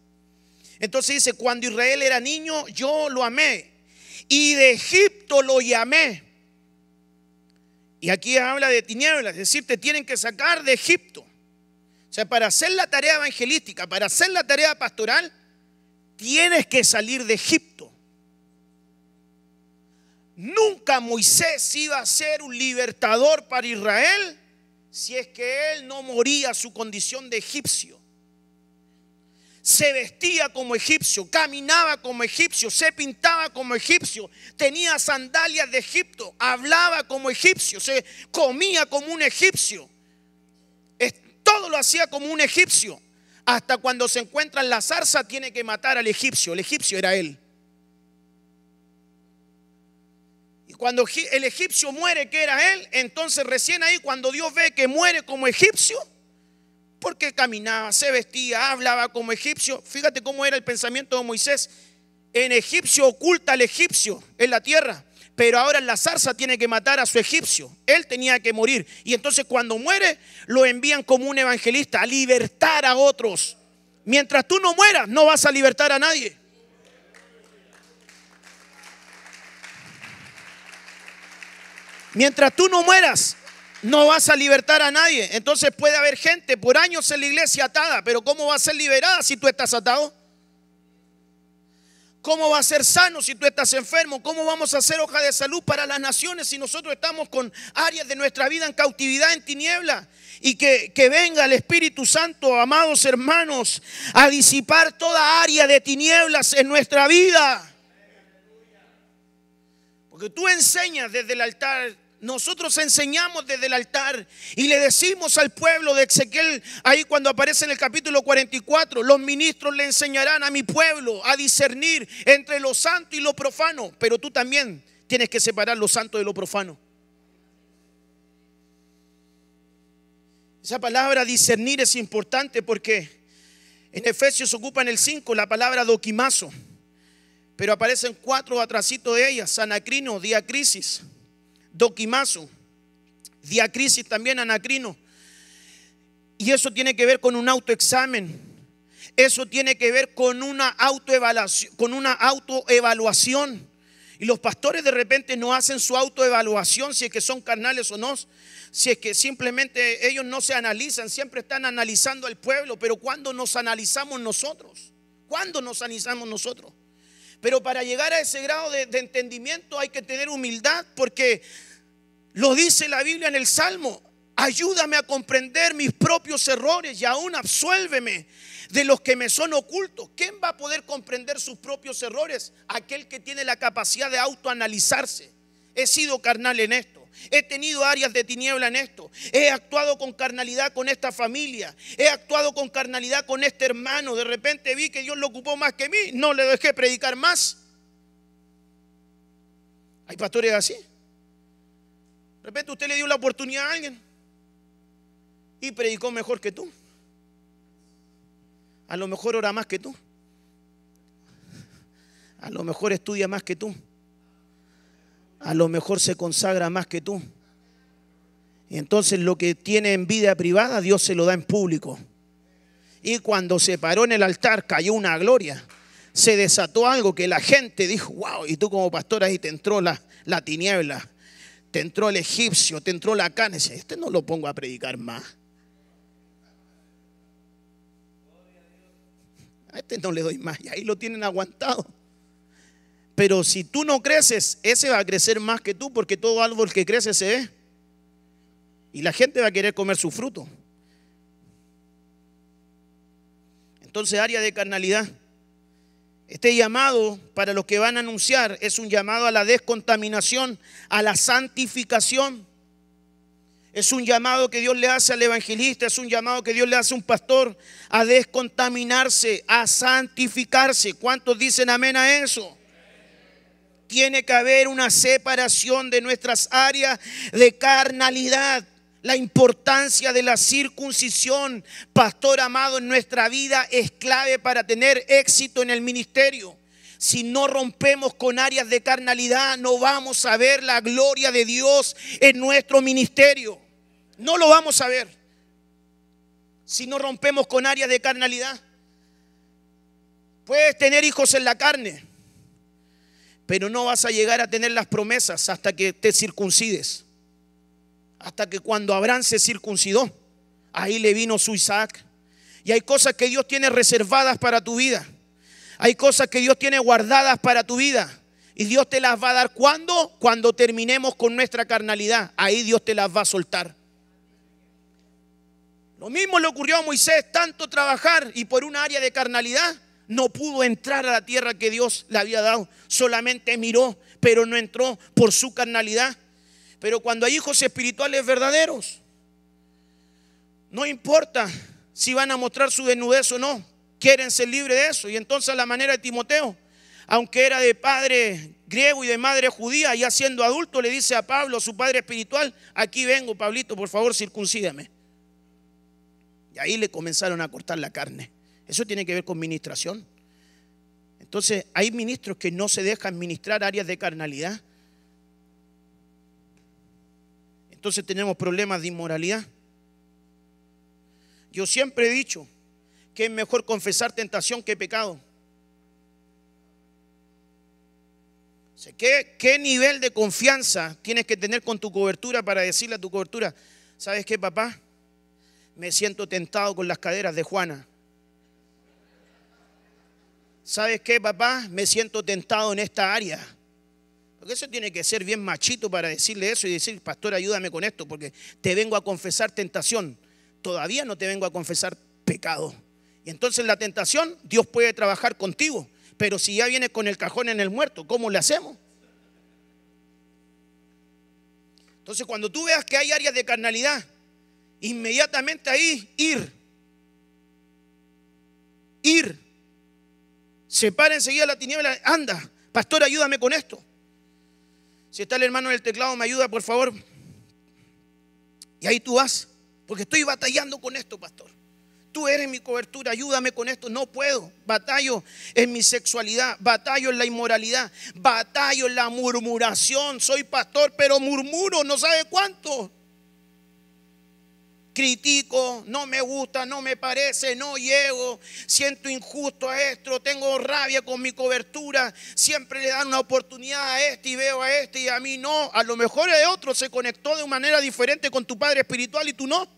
Entonces dice, cuando Israel era niño, yo lo amé. Y de Egipto lo llamé. Y aquí habla de tinieblas, es decir, te tienen que sacar de Egipto. O sea, para hacer la tarea evangelística, para hacer la tarea pastoral, tienes que salir de Egipto. Nunca Moisés iba a ser un libertador para Israel si es que él no moría su condición de egipcio. Se vestía como egipcio, caminaba como egipcio, se pintaba como egipcio, tenía sandalias de Egipto, hablaba como egipcio, se comía como un egipcio. Todo lo hacía como un egipcio. Hasta cuando se encuentra en la zarza tiene que matar al egipcio. El egipcio era él. Y cuando el egipcio muere, que era él, entonces recién ahí cuando Dios ve que muere como egipcio, porque caminaba, se vestía, hablaba como egipcio. Fíjate cómo era el pensamiento de Moisés. En egipcio oculta al egipcio en la tierra, pero ahora en la zarza tiene que matar a su egipcio. Él tenía que morir. Y entonces cuando muere, lo envían como un evangelista a libertar a otros. Mientras tú no mueras, no vas a libertar a nadie. Mientras tú no mueras, no vas a libertar a nadie. Entonces puede haber gente por años en la iglesia atada, pero ¿cómo va a ser liberada si tú estás atado? ¿Cómo va a ser sano si tú estás enfermo? ¿Cómo vamos a hacer hoja de salud para las naciones si nosotros estamos con áreas de nuestra vida en cautividad, en tiniebla? Y que, que venga el Espíritu Santo, amados hermanos, a disipar toda área de tinieblas en nuestra vida. Porque tú enseñas desde el altar nosotros enseñamos desde el altar y le decimos al pueblo de Ezequiel, ahí cuando aparece en el capítulo 44, los ministros le enseñarán a mi pueblo a discernir entre lo santo y lo profano, pero tú también tienes que separar lo santo de lo profano. Esa palabra discernir es importante porque en Efesios ocupa en el 5 la palabra doquimazo, pero aparecen cuatro atrasitos de ellas, sanacrino, diacrisis doquimazo, diacrisis también anacrino. Y eso tiene que ver con un autoexamen. Eso tiene que ver con una autoevaluación, con una autoevaluación. Y los pastores de repente no hacen su autoevaluación si es que son carnales o no, si es que simplemente ellos no se analizan, siempre están analizando al pueblo, pero ¿cuándo nos analizamos nosotros? ¿Cuándo nos analizamos nosotros? Pero para llegar a ese grado de, de entendimiento hay que tener humildad porque lo dice la Biblia en el Salmo. Ayúdame a comprender mis propios errores y aún absuélveme de los que me son ocultos. ¿Quién va a poder comprender sus propios errores? Aquel que tiene la capacidad de autoanalizarse. He sido carnal en esto. He tenido áreas de tiniebla en esto. He actuado con carnalidad con esta familia. He actuado con carnalidad con este hermano. De repente vi que Dios lo ocupó más que mí. No le dejé predicar más. Hay pastores así. De repente usted le dio la oportunidad a alguien y predicó mejor que tú. A lo mejor ora más que tú. A lo mejor estudia más que tú. A lo mejor se consagra más que tú. Y entonces lo que tiene en vida privada, Dios se lo da en público. Y cuando se paró en el altar cayó una gloria. Se desató algo que la gente dijo, wow, y tú como pastor ahí te entró la, la tiniebla, te entró el egipcio, te entró la carne. Este no lo pongo a predicar más. A este no le doy más. Y ahí lo tienen aguantado. Pero si tú no creces, ese va a crecer más que tú porque todo árbol que crece se ve. Y la gente va a querer comer su fruto. Entonces, área de carnalidad. Este llamado para los que van a anunciar es un llamado a la descontaminación, a la santificación. Es un llamado que Dios le hace al evangelista, es un llamado que Dios le hace a un pastor a descontaminarse, a santificarse. ¿Cuántos dicen amén a eso? Tiene que haber una separación de nuestras áreas de carnalidad. La importancia de la circuncisión, pastor amado, en nuestra vida es clave para tener éxito en el ministerio. Si no rompemos con áreas de carnalidad, no vamos a ver la gloria de Dios en nuestro ministerio. No lo vamos a ver. Si no rompemos con áreas de carnalidad. Puedes tener hijos en la carne, pero no vas a llegar a tener las promesas hasta que te circuncides hasta que cuando Abraham se circuncidó, ahí le vino su Isaac. Y hay cosas que Dios tiene reservadas para tu vida. Hay cosas que Dios tiene guardadas para tu vida. Y Dios te las va a dar cuando? Cuando terminemos con nuestra carnalidad. Ahí Dios te las va a soltar. Lo mismo le ocurrió a Moisés, tanto trabajar y por un área de carnalidad no pudo entrar a la tierra que Dios le había dado. Solamente miró, pero no entró por su carnalidad. Pero cuando hay hijos espirituales verdaderos, no importa si van a mostrar su desnudez o no, quieren ser libres de eso. Y entonces la manera de Timoteo, aunque era de padre griego y de madre judía, ya siendo adulto, le dice a Pablo, su padre espiritual, aquí vengo, Pablito, por favor, circuncídame. Y ahí le comenzaron a cortar la carne. Eso tiene que ver con ministración. Entonces, hay ministros que no se dejan ministrar áreas de carnalidad entonces tenemos problemas de inmoralidad. Yo siempre he dicho que es mejor confesar tentación que pecado. ¿Qué, ¿Qué nivel de confianza tienes que tener con tu cobertura para decirle a tu cobertura, ¿sabes qué, papá? Me siento tentado con las caderas de Juana. ¿Sabes qué, papá? Me siento tentado en esta área. Porque eso tiene que ser bien machito para decirle eso y decir, pastor, ayúdame con esto, porque te vengo a confesar tentación. Todavía no te vengo a confesar pecado. Y entonces la tentación, Dios puede trabajar contigo. Pero si ya vienes con el cajón en el muerto, ¿cómo le hacemos? Entonces cuando tú veas que hay áreas de carnalidad, inmediatamente ahí ir. Ir. Separa enseguida la tiniebla. Anda, pastor, ayúdame con esto. Si está el hermano en el teclado, me ayuda, por favor. Y ahí tú vas, porque estoy batallando con esto, pastor. Tú eres mi cobertura, ayúdame con esto. No puedo. Batallo en mi sexualidad, batallo en la inmoralidad, batallo en la murmuración. Soy pastor, pero murmuro, no sabe cuánto critico, no me gusta, no me parece, no llego, siento injusto a esto, tengo rabia con mi cobertura, siempre le dan una oportunidad a este y veo a este y a mí no. A lo mejor el otro se conectó de una manera diferente con tu padre espiritual y tú no.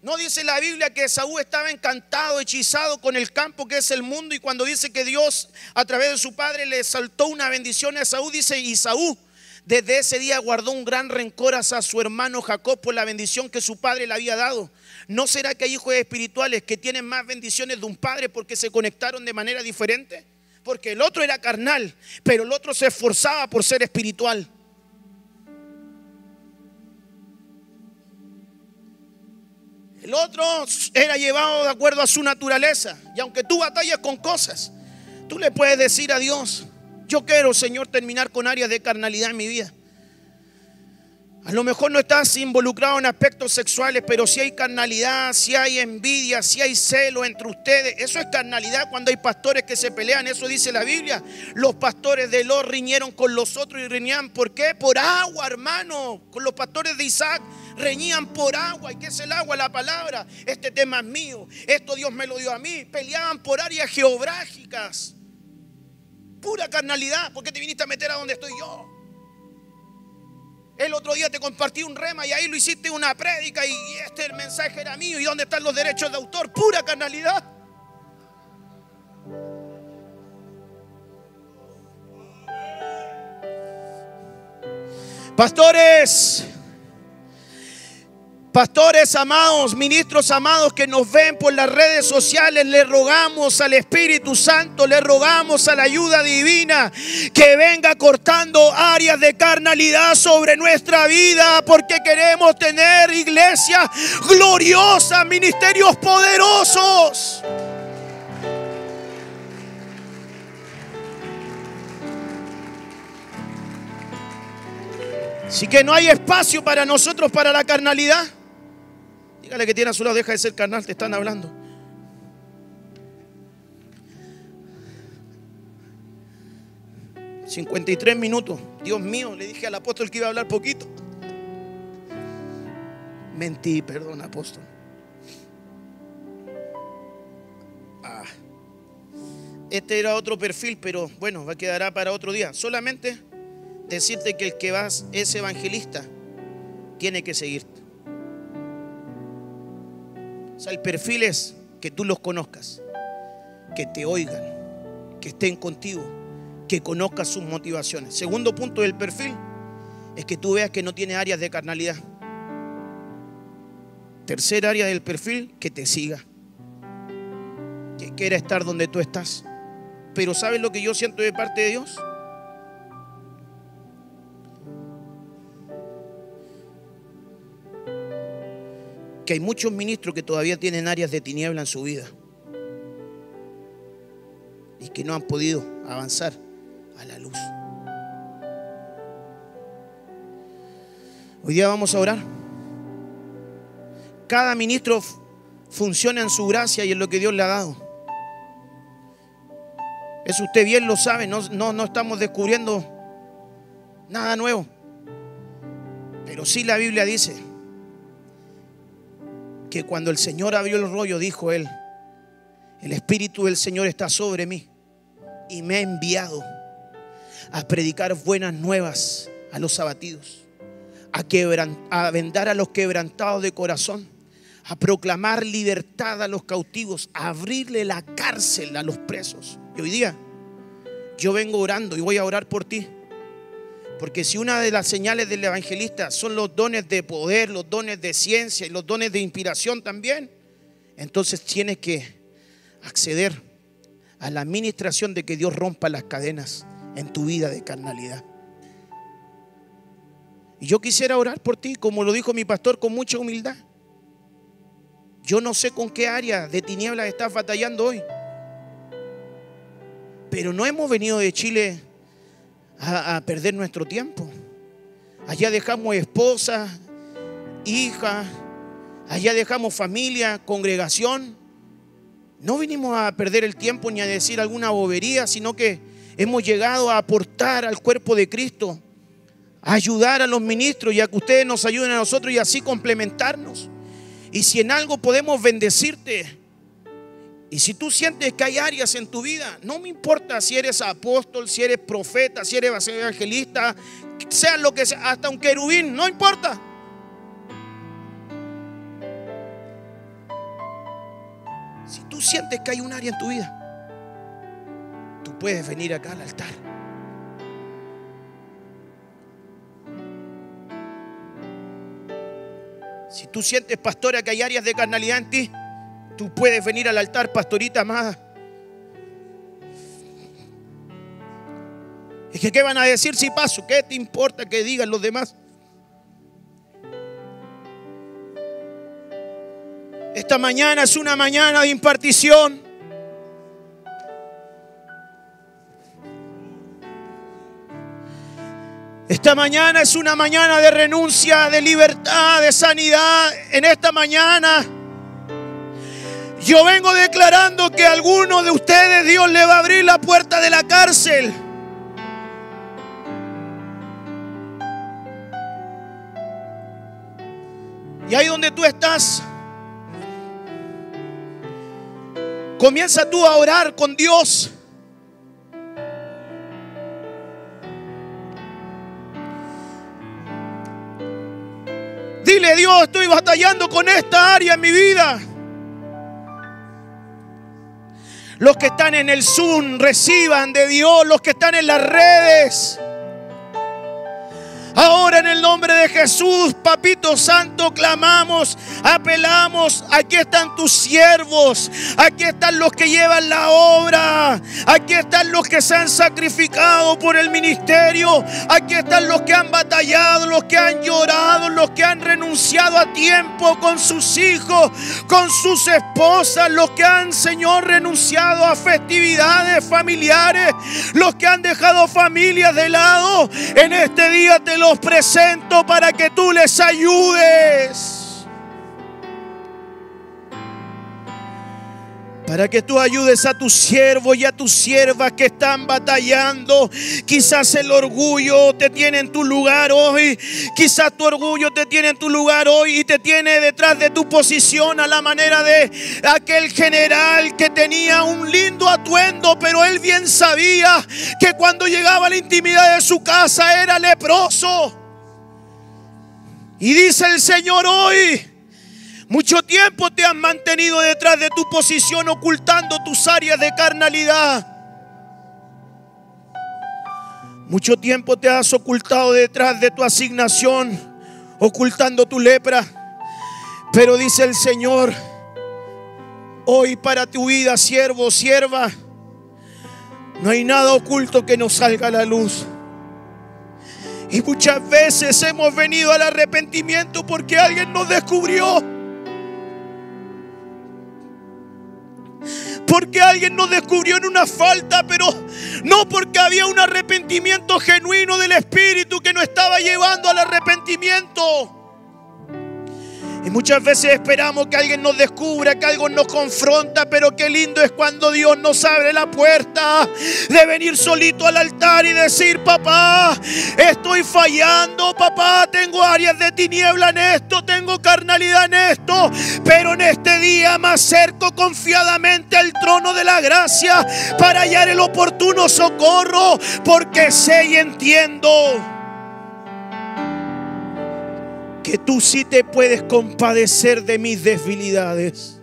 No dice la Biblia que Saúl estaba encantado, hechizado con el campo que es el mundo y cuando dice que Dios a través de su padre le saltó una bendición a Saúl, dice, y Saúl desde ese día guardó un gran rencor hacia su hermano Jacob por la bendición que su padre le había dado. ¿No será que hay hijos espirituales que tienen más bendiciones de un padre porque se conectaron de manera diferente? Porque el otro era carnal, pero el otro se esforzaba por ser espiritual. El otro era llevado de acuerdo a su naturaleza. Y aunque tú batallas con cosas, tú le puedes decir a Dios, yo quiero, Señor, terminar con áreas de carnalidad en mi vida. A lo mejor no estás involucrado en aspectos sexuales, pero si hay carnalidad, si hay envidia, si hay celo entre ustedes, eso es carnalidad cuando hay pastores que se pelean, eso dice la Biblia. Los pastores de Lot riñeron con los otros y reñían, ¿por qué? Por agua, hermano. Con los pastores de Isaac reñían por agua. ¿Y qué es el agua? La palabra. Este tema es mío, esto Dios me lo dio a mí. Peleaban por áreas geográficas. Pura carnalidad, ¿por qué te viniste a meter a donde estoy yo? El otro día te compartí un rema y ahí lo hiciste una prédica y este el mensaje era mío. ¿Y dónde están los derechos de autor? Pura canalidad. Pastores, Pastores amados, ministros amados que nos ven por las redes sociales, le rogamos al Espíritu Santo, le rogamos a la ayuda divina que venga cortando áreas de carnalidad sobre nuestra vida porque queremos tener iglesias gloriosas, ministerios poderosos. Así que no hay espacio para nosotros para la carnalidad. Dígale que tiene a su lado, deja de ser carnal, te están hablando. ...53 minutos... ...Dios mío, le dije al apóstol que iba a hablar poquito... ...mentí, perdón apóstol... Ah. Este era otro perfil, pero bueno, va a quedará para otro día. Solamente decirte que el que vas es evangelista, tiene que seguirte. O sea, el perfil es que tú los conozcas, que te oigan, que estén contigo, que conozcas sus motivaciones. Segundo punto del perfil es que tú veas que no tiene áreas de carnalidad. Tercer área del perfil, que te siga, que quiera estar donde tú estás. Pero ¿sabes lo que yo siento de parte de Dios? Que hay muchos ministros que todavía tienen áreas de tiniebla en su vida y que no han podido avanzar a la luz. Hoy día vamos a orar. Cada ministro funciona en su gracia y en lo que Dios le ha dado. Eso usted bien lo sabe, no, no, no estamos descubriendo nada nuevo. Pero sí la Biblia dice que cuando el Señor abrió el rollo, dijo él, el Espíritu del Señor está sobre mí y me ha enviado a predicar buenas nuevas a los abatidos, a, a vendar a los quebrantados de corazón, a proclamar libertad a los cautivos, a abrirle la cárcel a los presos. Y hoy día yo vengo orando y voy a orar por ti porque si una de las señales del evangelista son los dones de poder, los dones de ciencia y los dones de inspiración también, entonces tienes que acceder a la administración de que Dios rompa las cadenas en tu vida de carnalidad. Y yo quisiera orar por ti, como lo dijo mi pastor, con mucha humildad. Yo no sé con qué área de tinieblas estás batallando hoy. Pero no hemos venido de Chile a, perder nuestro tiempo. Allá dejamos esposa, hija, allá dejamos familia, congregación. No vinimos a perder el tiempo ni a decir alguna bobería, sino que hemos llegado a aportar al cuerpo de Cristo, a ayudar a los ministros y a que ustedes nos ayuden a nosotros y así complementarnos. Y si en algo podemos bendecirte, y si tú sientes que hay áreas en tu vida, no me importa si eres apóstol, si eres profeta, si eres evangelista, sea lo que sea, hasta un querubín, no importa. Si tú sientes que hay un área en tu vida, tú puedes venir acá al altar. Si tú sientes, pastora, que hay áreas de carnalidad en ti, Tú puedes venir al altar, pastorita amada. Es que, ¿qué van a decir si paso? ¿Qué te importa que digan los demás? Esta mañana es una mañana de impartición. Esta mañana es una mañana de renuncia, de libertad, de sanidad. En esta mañana yo vengo declarando que a alguno de ustedes Dios le va a abrir la puerta de la cárcel. Y ahí donde tú estás, comienza tú a orar con Dios. Dile, Dios, estoy batallando con esta área en mi vida. Los que están en el Zoom reciban de Dios, los que están en las redes. Ahora en el nombre de Jesús, Papito Santo, clamamos, apelamos. Aquí están tus siervos. Aquí están los que llevan la obra. Aquí están los que se han sacrificado por el ministerio. Aquí están los que han batallado, los que han llorado, los que han renunciado a tiempo con sus hijos, con sus esposas, los que han, Señor, renunciado a festividades familiares, los que han dejado familias de lado. En este día te lo presento para que tú les ayudes. Para que tú ayudes a tus siervos y a tus siervas que están batallando. Quizás el orgullo te tiene en tu lugar hoy. Quizás tu orgullo te tiene en tu lugar hoy y te tiene detrás de tu posición a la manera de aquel general que tenía un lindo atuendo, pero él bien sabía que cuando llegaba a la intimidad de su casa era leproso. Y dice el Señor hoy, mucho tiempo te has mantenido detrás de tu posición ocultando tus áreas de carnalidad. Mucho tiempo te has ocultado detrás de tu asignación, ocultando tu lepra. Pero dice el Señor, hoy para tu vida, siervo, sierva, no hay nada oculto que no salga a la luz. Y muchas veces hemos venido al arrepentimiento porque alguien nos descubrió. Porque alguien nos descubrió en una falta, pero no porque había un arrepentimiento genuino del Espíritu que nos estaba llevando al arrepentimiento. Y muchas veces esperamos que alguien nos descubra, que algo nos confronta, pero qué lindo es cuando Dios nos abre la puerta de venir solito al altar y decir, papá, estoy fallando, papá, tengo áreas de tiniebla en esto, tengo carnalidad en esto, pero en este día me acerco confiadamente al trono de la gracia para hallar el oportuno socorro, porque sé y entiendo que tú sí te puedes compadecer de mis debilidades.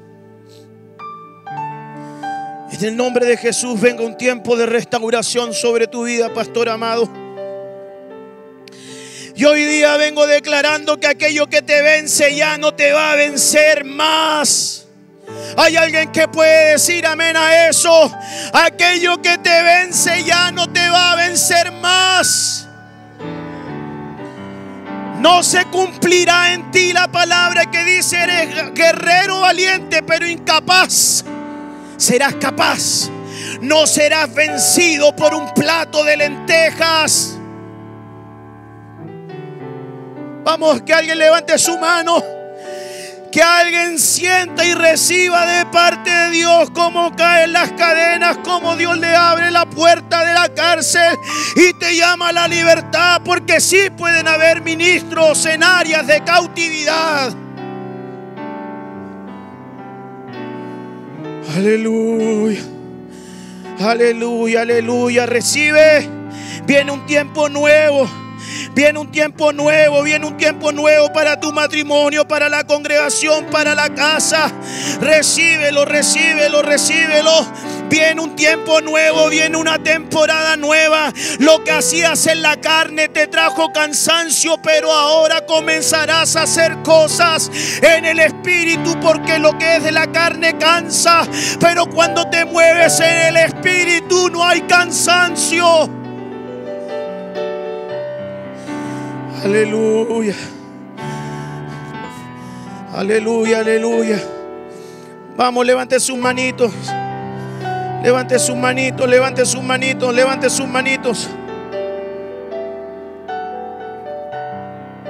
En el nombre de Jesús venga un tiempo de restauración sobre tu vida, pastor amado. Y hoy día vengo declarando que aquello que te vence ya no te va a vencer más. Hay alguien que puede decir amén a eso. Aquello que te vence ya no te va a vencer más. No se cumplirá en ti la palabra que dice, eres guerrero valiente, pero incapaz. Serás capaz. No serás vencido por un plato de lentejas. Vamos, que alguien levante su mano que alguien sienta y reciba de parte de Dios cómo caen las cadenas, cómo Dios le abre la puerta de la cárcel y te llama a la libertad, porque sí pueden haber ministros en áreas de cautividad. Aleluya. Aleluya, aleluya. Recibe. Viene un tiempo nuevo. Viene un tiempo nuevo, viene un tiempo nuevo para tu matrimonio, para la congregación, para la casa. Recíbelo, recíbelo, recíbelo. Viene un tiempo nuevo, viene una temporada nueva. Lo que hacías en la carne te trajo cansancio, pero ahora comenzarás a hacer cosas en el espíritu, porque lo que es de la carne cansa. Pero cuando te mueves en el espíritu no hay cansancio. Aleluya. Aleluya, aleluya. Vamos, levante sus manitos. Levante sus manitos, levante sus manitos, levante sus manitos.